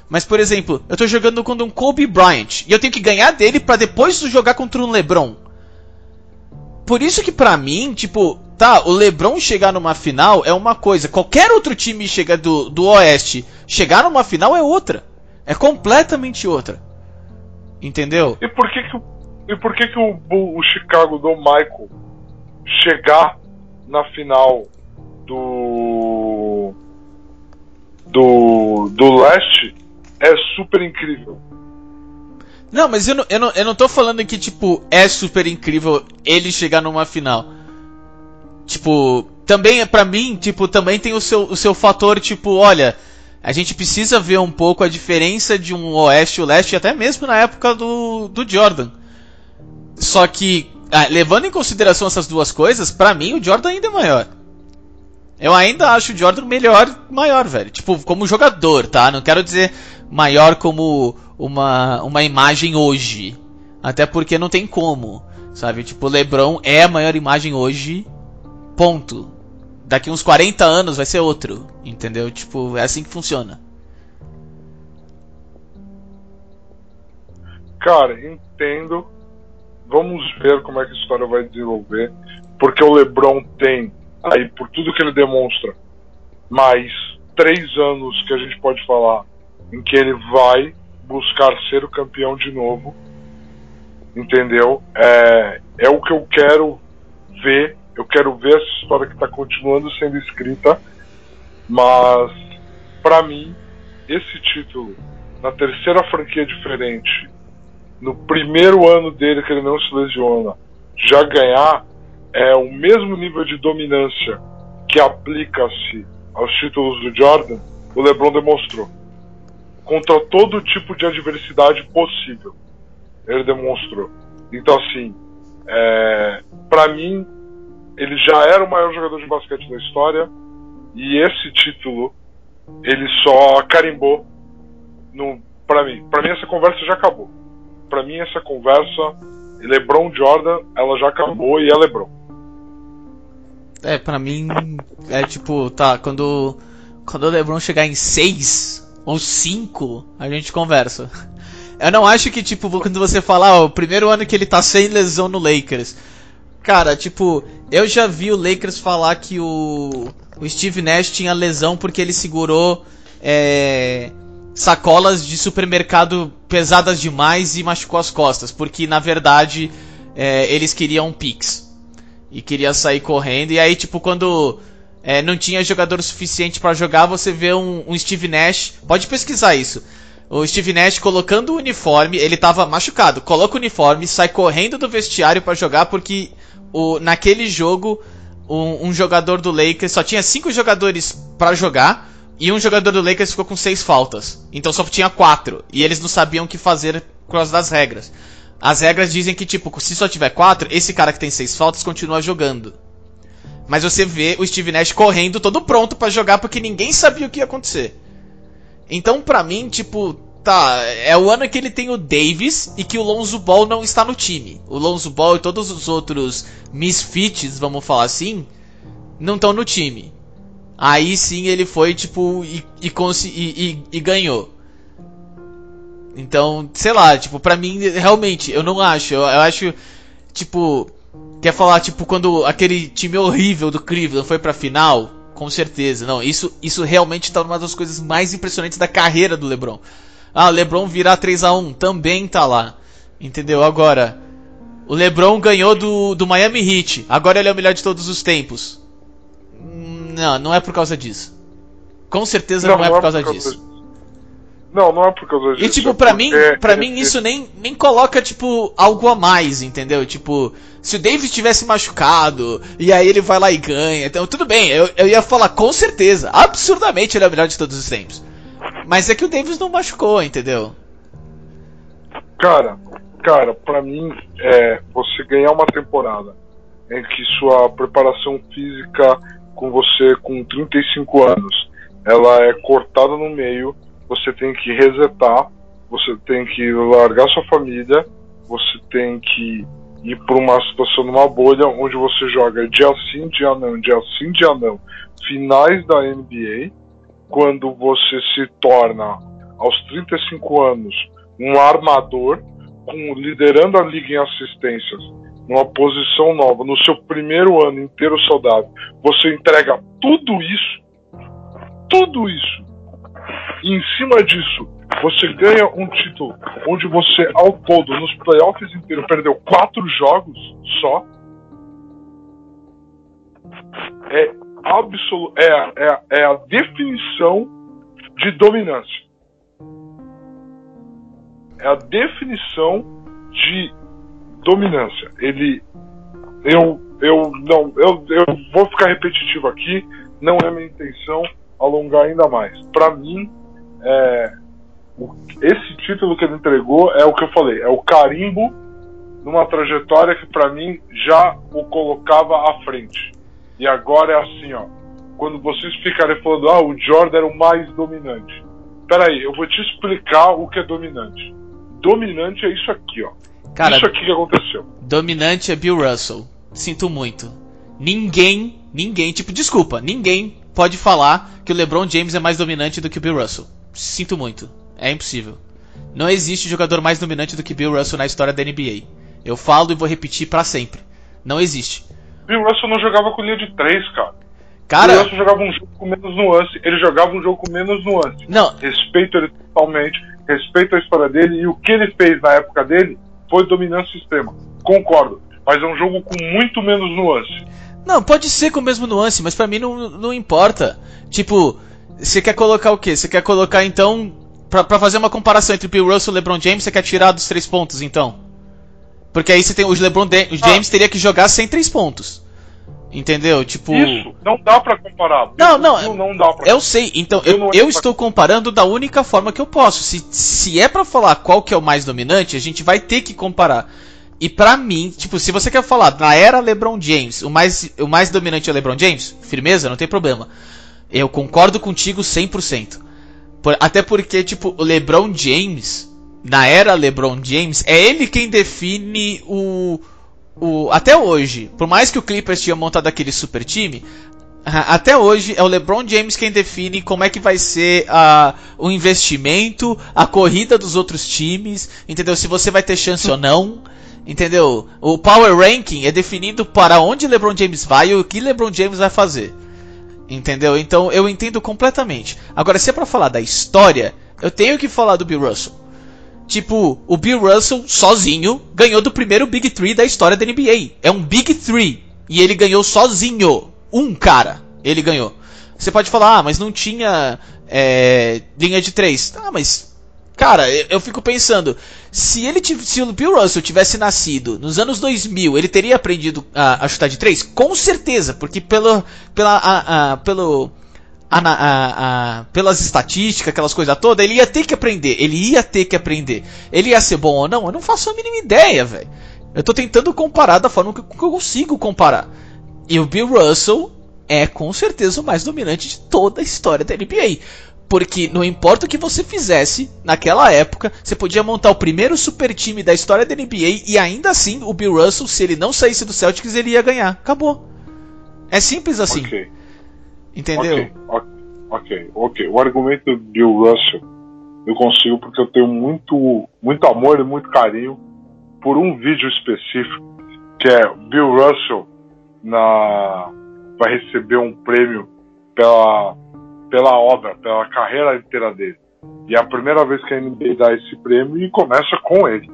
Mas, por exemplo, eu tô jogando contra um Kobe Bryant. E eu tenho que ganhar dele para depois jogar contra um LeBron. Por isso que pra mim, tipo, tá, o LeBron chegar numa final é uma coisa. Qualquer outro time chegar do, do Oeste chegar numa final é outra. É completamente outra. Entendeu? E por que que, e por que, que o, o Chicago do Michael chegar na final do do do leste é super incrível. Não, mas eu não, eu, não, eu não tô falando que, tipo, é super incrível ele chegar numa final. Tipo, também, para mim, tipo, também tem o seu, o seu fator, tipo, olha, a gente precisa ver um pouco a diferença de um oeste e o leste, até mesmo na época do, do Jordan. Só que ah, levando em consideração essas duas coisas, para mim o Jordan ainda é maior. Eu ainda acho o Jordan melhor, maior, velho. Tipo, como jogador, tá? Não quero dizer maior como uma, uma imagem hoje. Até porque não tem como, sabe? Tipo, o LeBron é a maior imagem hoje. Ponto. Daqui uns 40 anos vai ser outro, entendeu? Tipo, é assim que funciona. Cara, entendo Vamos ver como é que a história vai desenvolver, porque o LeBron tem aí por tudo que ele demonstra mais três anos que a gente pode falar em que ele vai buscar ser o campeão de novo, entendeu? É, é o que eu quero ver. Eu quero ver essa história que está continuando sendo escrita, mas para mim esse título na terceira franquia diferente, no primeiro ano dele que ele não se lesiona, já ganhar é o mesmo nível de dominância que aplica-se aos títulos do Jordan, o LeBron demonstrou. Contra todo tipo de adversidade possível, ele demonstrou. Então, assim, é, para mim, ele já era o maior jogador de basquete da história e esse título ele só carimbou no para mim. Para mim essa conversa já acabou. Para mim essa conversa LeBron Jordan, ela já acabou e é LeBron. É, pra mim é tipo, tá, quando quando o LeBron chegar em 6 ou 5, a gente conversa. Eu não acho que, tipo, quando você falar, ó, o primeiro ano que ele tá sem lesão no Lakers. Cara, tipo, eu já vi o Lakers falar que o, o Steve Nash tinha lesão porque ele segurou é, sacolas de supermercado pesadas demais e machucou as costas. Porque, na verdade, é, eles queriam um Pix. E queria sair correndo. E aí, tipo, quando é, não tinha jogador suficiente para jogar, você vê um, um Steve Nash. Pode pesquisar isso o Steve Nash colocando o uniforme, ele tava machucado, coloca o uniforme, sai correndo do vestiário para jogar porque o, naquele jogo um, um, jogador do Lakers só tinha cinco jogadores para jogar e um jogador do Lakers ficou com seis faltas. Então só tinha quatro e eles não sabiam o que fazer por causa das regras. As regras dizem que tipo se só tiver quatro, esse cara que tem seis faltas continua jogando. Mas você vê o Steve Nash correndo todo pronto para jogar porque ninguém sabia o que ia acontecer. Então, pra mim, tipo, tá, é o ano que ele tem o Davis e que o Lonzo Ball não está no time. O Lonzo Ball e todos os outros misfits, vamos falar assim, não estão no time. Aí sim ele foi, tipo, e, e, e, e, ganhou. Então, sei lá, tipo, pra mim, realmente, eu não acho. Eu, eu acho, tipo, quer falar, tipo, quando aquele time horrível do Cleveland foi pra final, com certeza. Não, isso, isso realmente tá uma das coisas mais impressionantes da carreira do LeBron. Ah, o LeBron virar 3 a 1 também tá lá. Entendeu? Agora, o LeBron ganhou do, do Miami Heat. Agora ele é o melhor de todos os tempos. Não, não é por causa disso. Com certeza não, não é, por causa, é por causa disso. Não, não é por causa disso. E tipo, pra mim, pra mim isso nem, nem coloca, tipo, algo a mais, entendeu? Tipo, se o Davis tivesse machucado, e aí ele vai lá e ganha, então tudo bem, eu, eu ia falar com certeza, absurdamente ele é o melhor de todos os tempos. Mas é que o Davis não machucou, entendeu? Cara, cara, pra mim, é, você ganhar uma temporada em que sua preparação física com você com 35 anos, ela é cortada no meio você tem que resetar, você tem que largar sua família, você tem que ir para uma situação numa bolha onde você joga dia sim, dia não, dia sim, dia não, finais da NBA, quando você se torna aos 35 anos um armador, com, liderando a liga em assistências, numa posição nova, no seu primeiro ano inteiro saudável, você entrega tudo isso, tudo isso e em cima disso, você ganha um título onde você, ao todo, nos playoffs inteiros, perdeu quatro jogos só. É absoluto. É, é, é a definição de dominância. É a definição de dominância. Ele. Eu. Eu não. Eu, eu vou ficar repetitivo aqui. Não é minha intenção alongar ainda mais. Para mim, é, esse título que ele entregou é o que eu falei, é o carimbo numa trajetória que para mim já o colocava à frente. E agora é assim, ó. Quando vocês ficarem falando, ah, o Jordan era o mais dominante. Peraí, eu vou te explicar o que é dominante. Dominante é isso aqui, ó. Cara, isso aqui que aconteceu. Dominante é Bill Russell. Sinto muito. Ninguém, ninguém, tipo, desculpa, ninguém pode falar que o LeBron James é mais dominante do que o Bill Russell. Sinto muito. É impossível. Não existe jogador mais dominante do que Bill Russell na história da NBA. Eu falo e vou repetir para sempre. Não existe. Bill Russell não jogava com linha de 3, cara. Cara. Bill Russell jogava um jogo com menos nuance. Ele jogava um jogo com menos nuance. Não. Respeito ele totalmente. Respeito a história dele. E o que ele fez na época dele foi dominância extrema. Concordo. Mas é um jogo com muito menos nuance. Não, pode ser com o mesmo nuance, mas para mim não, não importa. Tipo, você quer colocar o quê? Você quer colocar então pra, pra fazer uma comparação entre Bill Russell e LeBron James, você quer tirar dos três pontos, então? Porque aí você tem os LeBron De- os Ah. James teria que jogar sem três pontos. Entendeu? Tipo. Isso, não dá pra comparar. Não, não, não dá pra Eu sei, então Eu eu, estou comparando da única forma que eu posso. Se, se é pra falar qual que é o mais dominante, a gente vai ter que comparar. E pra mim, tipo, se você quer falar na era LeBron James, o mais, o mais dominante é o LeBron James, firmeza, não tem problema. Eu concordo contigo 100%. Por- até porque, tipo, o LeBron James, na era LeBron James, é ele quem define o, o. Até hoje, por mais que o Clippers tinha montado aquele super time, até hoje é o LeBron James quem define como é que vai ser o investimento, a corrida dos outros times, entendeu? Se você vai ter chance ou não. Entendeu? O Power Ranking é definido para onde LeBron James vai e o que LeBron James vai fazer. Entendeu? Então eu entendo completamente. Agora, se é pra falar da história, eu tenho que falar do Bill Russell. Tipo, o Bill Russell sozinho ganhou do primeiro Big Three da história da NBA. É um Big Three. E ele ganhou sozinho. Um cara. Ele ganhou. Você pode falar, ah, mas não tinha é, linha de três. Ah, mas. Cara, eu, eu fico pensando, se ele se o Bill Russell tivesse nascido nos anos 2000, ele teria aprendido a, a chutar de três? Com certeza, porque pelo, pela, a- a- pelo, a- a- a- pelas estatísticas, aquelas coisas todas, ele ia ter que aprender. Ele ia ter que aprender. Ele ia ser bom ou não? Eu não faço a mínima ideia, velho. Eu tô tentando comparar da forma que, eu consigo comparar. E o Bill Russell é com certeza o mais dominante de toda a história da NBA. Porque não importa o que você fizesse naquela época, você podia montar o primeiro super time da história da NBA e ainda assim o Bill Russell, se ele não saísse do Celtics, ele ia ganhar. Acabou. É simples assim. Ok, Entendeu? ok, ok, ok. O argumento Bill Russell eu consigo porque eu tenho muito, muito amor e muito carinho por um vídeo específico que é Bill Russell na vai receber um prêmio pela pela obra, pela carreira inteira dele. E é a primeira vez que a NBA dá esse prêmio e começa com ele,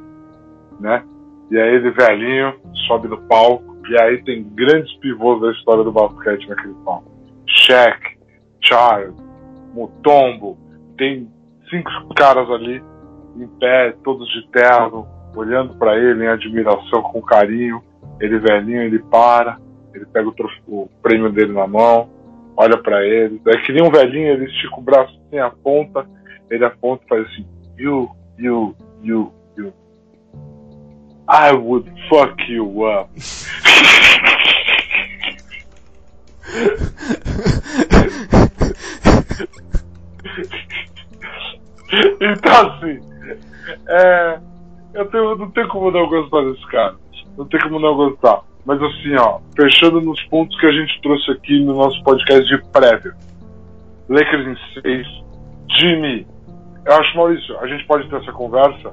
né? E aí ele velhinho sobe no palco e aí tem grandes pivôs da história do basquete naquele palco. Shaq, Charles, Mutombo, tem cinco caras ali em pé, todos de terno, olhando para ele em admiração, com carinho. Ele velhinho, ele para, ele pega o, o prêmio dele na mão, olha para ele. É que nem um velhinho, ele estica o braço assim, aponta, ele aponta e faz assim: You, you, you, you. I would fuck you up. Então, assim, é, eu tenho, não tem como não gostar desse cara. Não tem como não gostar. Mas, assim, ó, fechando nos pontos que a gente trouxe aqui no nosso podcast de prévia: Lakers em 6, Jimmy. Eu acho, Maurício, a gente pode ter essa conversa.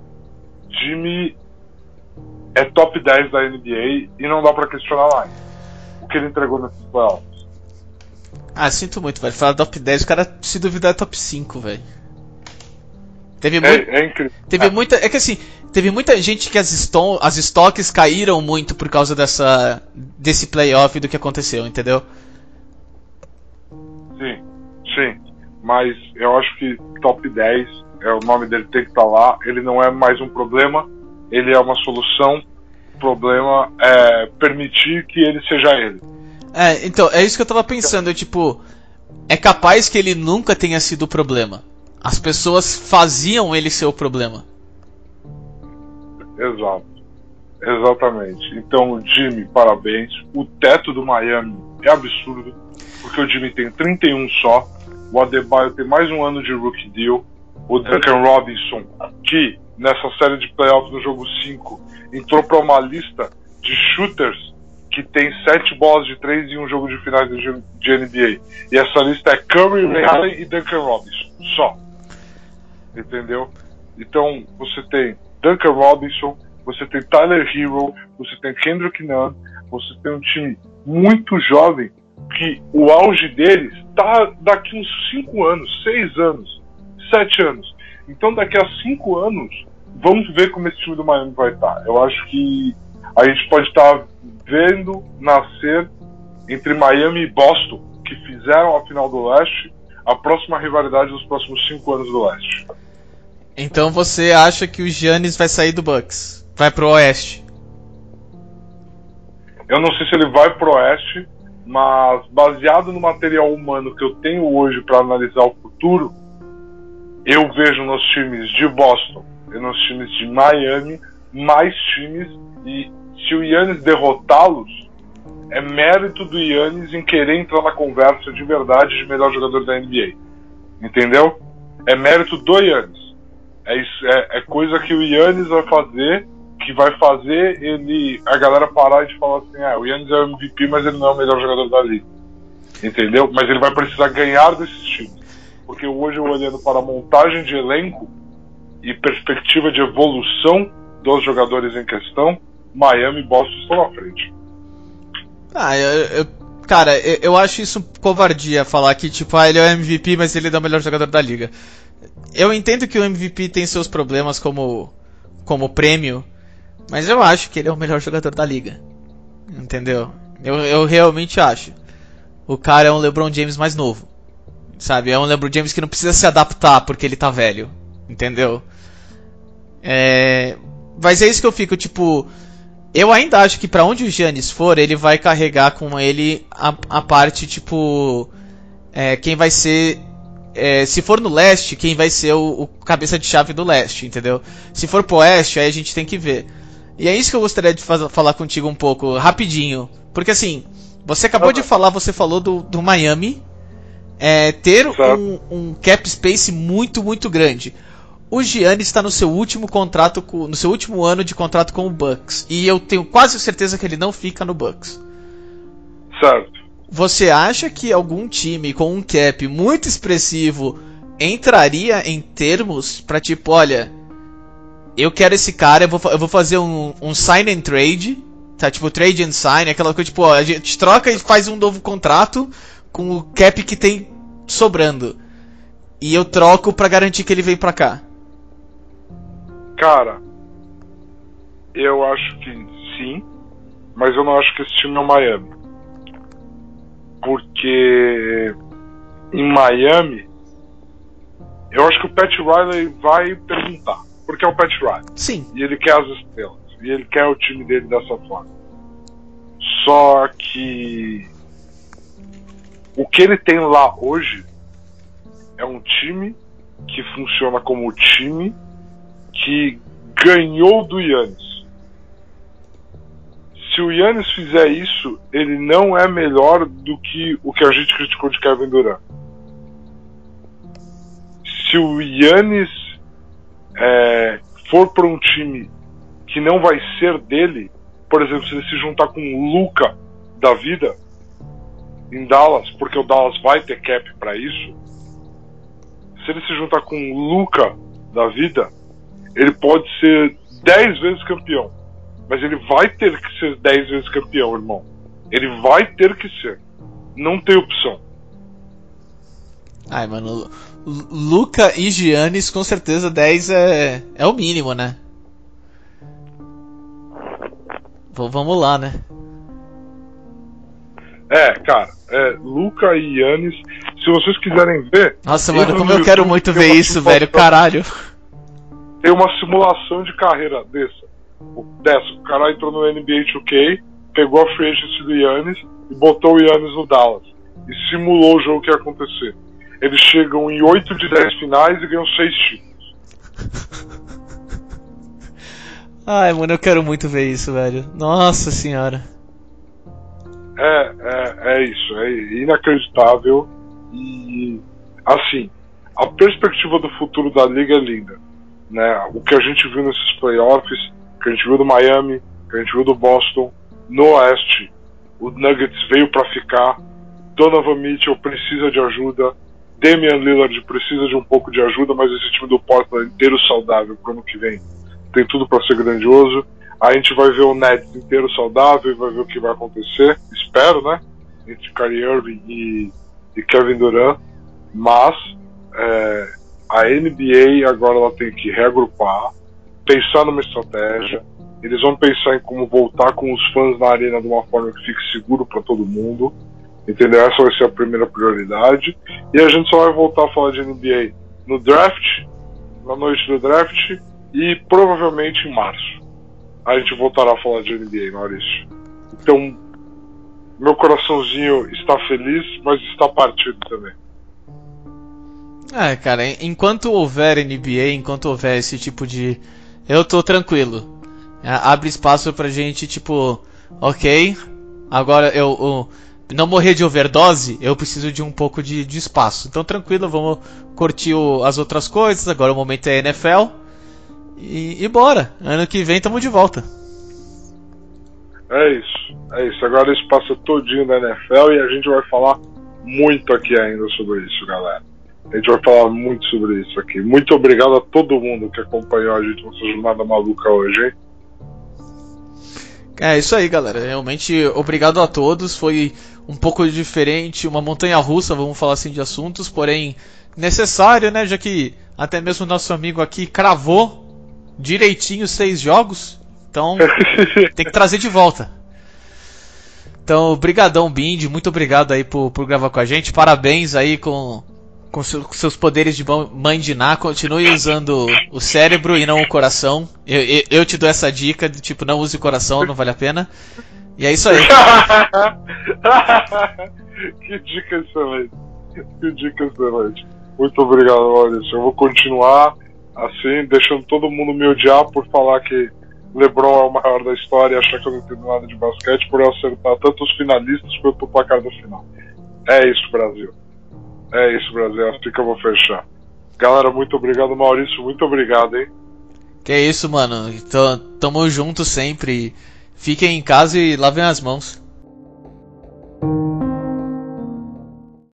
Jimmy é top 10 da NBA e não dá pra questionar mais o que ele entregou nesses playoffs. Ah, sinto muito, velho. Falar top 10, o cara, se duvidar, é top 5, velho. Teve, mui- É, é incrível. teve É. muita. É que assim, teve muita gente que as, esto- as estoques caíram muito por causa dessa. desse playoff e do que aconteceu, entendeu? Sim, sim. Mas eu acho que top 10, é, o nome dele tem que estar lá. Ele não é mais um problema, ele é uma solução. O problema é permitir que ele seja ele. É, então, é isso que eu tava pensando, é tipo. É capaz que ele nunca tenha sido o problema. As pessoas faziam ele ser o problema. Exato. Exatamente. Então, Jimmy, parabéns. O teto do Miami é absurdo, porque o Jimmy tem 31 só. O Adebayo tem mais um ano de rookie deal. O Duncan Robinson, que nessa série de playoffs no jogo 5 entrou para uma lista de shooters que tem sete bolas de três em um jogo de finais de, NBA. E essa lista é Curry, Ray Allen e Duncan Robinson. Só. Entendeu? Então, você tem Duncan Robinson, você tem Tyler Hero, você tem Kendrick Nunn, você tem um time muito jovem que o auge deles tá daqui uns 5 anos, 6 anos, 7 anos. Então daqui a 5 anos, vamos ver como esse time do Miami vai estar. Eu acho que a gente pode estar vendo nascer entre Miami e Boston, que fizeram a final do leste, a próxima rivalidade dos próximos 5 anos do leste. Então você acha que o Giannis vai sair do Bucks? Vai pro Oeste? Eu não sei se ele vai pro Oeste, mas baseado no material humano que eu tenho hoje para analisar o futuro, eu vejo nos times de Boston e nos times de Miami mais times e se o Yannis derrotá-los, é mérito do Yannis em querer entrar na conversa de verdade de melhor jogador da NBA. Entendeu? É mérito do Yannis. É, é, é coisa que o Yannis vai fazer, que vai fazer ele a galera parar de falar assim, ah, o Yannis é o MVP, mas ele não é o melhor jogador da liga. Entendeu? Mas ele vai precisar ganhar desses times. Porque hoje, olhando para a montagem de elenco e perspectiva de evolução dos jogadores em questão, Miami e Boston estão na frente. Ah, eu, eu cara, eu, eu, acho isso covardia falar que, tipo, ah, ele é o MVP, mas ele é o melhor jogador da liga. Eu entendo que o MVP tem seus problemas como, como prêmio, mas eu acho que ele é o melhor jogador da liga. Entendeu? Eu, eu realmente acho. O cara é um LeBron James mais novo. Sabe? É um LeBron James que não precisa se adaptar porque ele tá velho. Entendeu? É. Mas é isso que eu fico, tipo. Eu ainda acho que para onde o Giannis for, ele vai carregar com ele a, a parte, tipo. É, quem vai ser. É, se for no leste, quem vai ser o, o, cabeça de chave do leste, entendeu? Se for pro oeste, aí a gente tem que ver. E é isso que eu gostaria de falar contigo um pouco, rapidinho. Porque assim, você acabou de falar, você falou do, do Miami é, ter um, um, cap space muito, muito grande o Giannis está no seu último contrato, com, no seu último ano de contrato com o Bucks. E eu tenho quase certeza que ele não fica no Bucks. Certo. Você acha que algum time com um cap muito expressivo entraria em termos para tipo, olha, eu quero esse cara, eu vou, eu vou fazer um, um sign and trade, tá? Tipo, trade and sign, aquela coisa tipo, ó, a gente troca e faz um novo contrato com o cap que tem sobrando. E eu troco para garantir que ele vem pra cá. Cara, eu acho que sim, mas eu não acho que esse time é o Miami. Porque em Miami, eu acho que o Pat Riley vai perguntar. Porque é o Pat Riley. Sim. E ele quer as estrelas. E ele quer o time dele dessa forma. Só que o que ele tem lá hoje é um time que funciona como time que ganhou do Yannis. Se o Yannis fizer isso, ele não é melhor do que o que a gente criticou de Kevin Durant. Se o Yannis é, for para um time que não vai ser dele, por exemplo, se ele se juntar com o Luca da vida em Dallas, porque o Dallas vai ter cap para isso, se ele se juntar com o Luca da vida, ele pode ser 10 vezes campeão. Mas ele vai ter que ser 10 vezes campeão, irmão. Ele vai ter que ser. Não tem opção. Ai, mano. Luca e Giannis, com certeza 10 é, é o mínimo, né? V vamos lá, né? É, cara. É, Luca e Giannis. Se vocês quiserem ver. Nossa, mano, como eu quero muito ver isso, velho. Caralho tem uma simulação de carreira dessa. Dessa. O cara entrou no NBA 2K, pegou a free agency do Yannis e botou o Yannis no Dallas. E simulou o jogo que ia acontecer. Eles chegam em 8 de 10 finais e ganham 6 títulos. Ai, mano, eu quero muito ver isso, velho. Nossa senhora. É, é, é isso. É inacreditável. E, assim, a perspectiva do futuro da liga é linda. Né? O que a gente viu nesses playoffs, que a gente viu do Miami, que a gente viu do Boston, no Oeste, o Nuggets veio para ficar. Donovan Mitchell precisa de ajuda. Damian Lillard precisa de um pouco de ajuda, mas esse time do Portland inteiro saudável pro ano que vem tem tudo para ser grandioso. A gente vai ver o Nets inteiro saudável vai ver o que vai acontecer. Espero, né? Entre Kyrie Irving e, e Kevin Durant. Mas é, a NBA agora ela tem que reagrupar, pensar numa estratégia. Eles vão pensar em como voltar com os fãs na arena de uma forma que fique seguro para todo mundo. Entendeu? Essa vai ser a primeira prioridade. E a gente só vai voltar a falar de NBA no draft, na noite do draft e provavelmente em março. A gente voltará a falar de NBA, Maurício. Então, meu coraçãozinho está feliz, mas está partido também. É, cara, enquanto houver NBA, enquanto houver esse tipo de. Eu tô tranquilo. É, abre espaço pra gente, tipo, ok, agora eu, eu, não morrer de overdose, eu preciso de um pouco de, de espaço. Então tranquilo, vamos curtir o, as outras coisas. Agora o momento é NFL. E, e bora. Ano que vem tamo de volta. É isso, é isso. Agora espaço é todinho da NFL e a gente vai falar muito aqui ainda sobre isso, galera. A gente vai falar muito sobre isso aqui. Muito obrigado a todo mundo que acompanhou a gente nessa jornada maluca hoje, hein? É isso aí, galera. Realmente, obrigado a todos. Foi um pouco diferente, uma montanha russa, vamos falar assim, de assuntos, porém necessário, né? Já que até mesmo nosso amigo aqui cravou direitinho seis jogos. Então, tem que trazer de volta. Então, brigadão, Bindi. Muito obrigado aí por, por gravar com a gente. Parabéns aí com com, seus poderes de mãe de Ná, continue usando o cérebro e não o coração. Eu, eu, eu, te dou essa dica de tipo, não use o coração, não vale a pena. E é isso aí. que dica excelente. Que dica excelente. Muito obrigado, Maurício. Eu vou continuar assim, deixando todo mundo me odiar por falar que LeBron é o maior da história e achar que eu não entendo nada de basquete por eu acertar tanto os finalistas quanto o placar da final. É isso, Brasil. É isso, Brasil. É assim que eu vou fechar. Galera, muito obrigado. Maurício, muito obrigado, hein? Que é isso, mano. Então, tamo junto sempre. Fiquem em casa e lavem as mãos.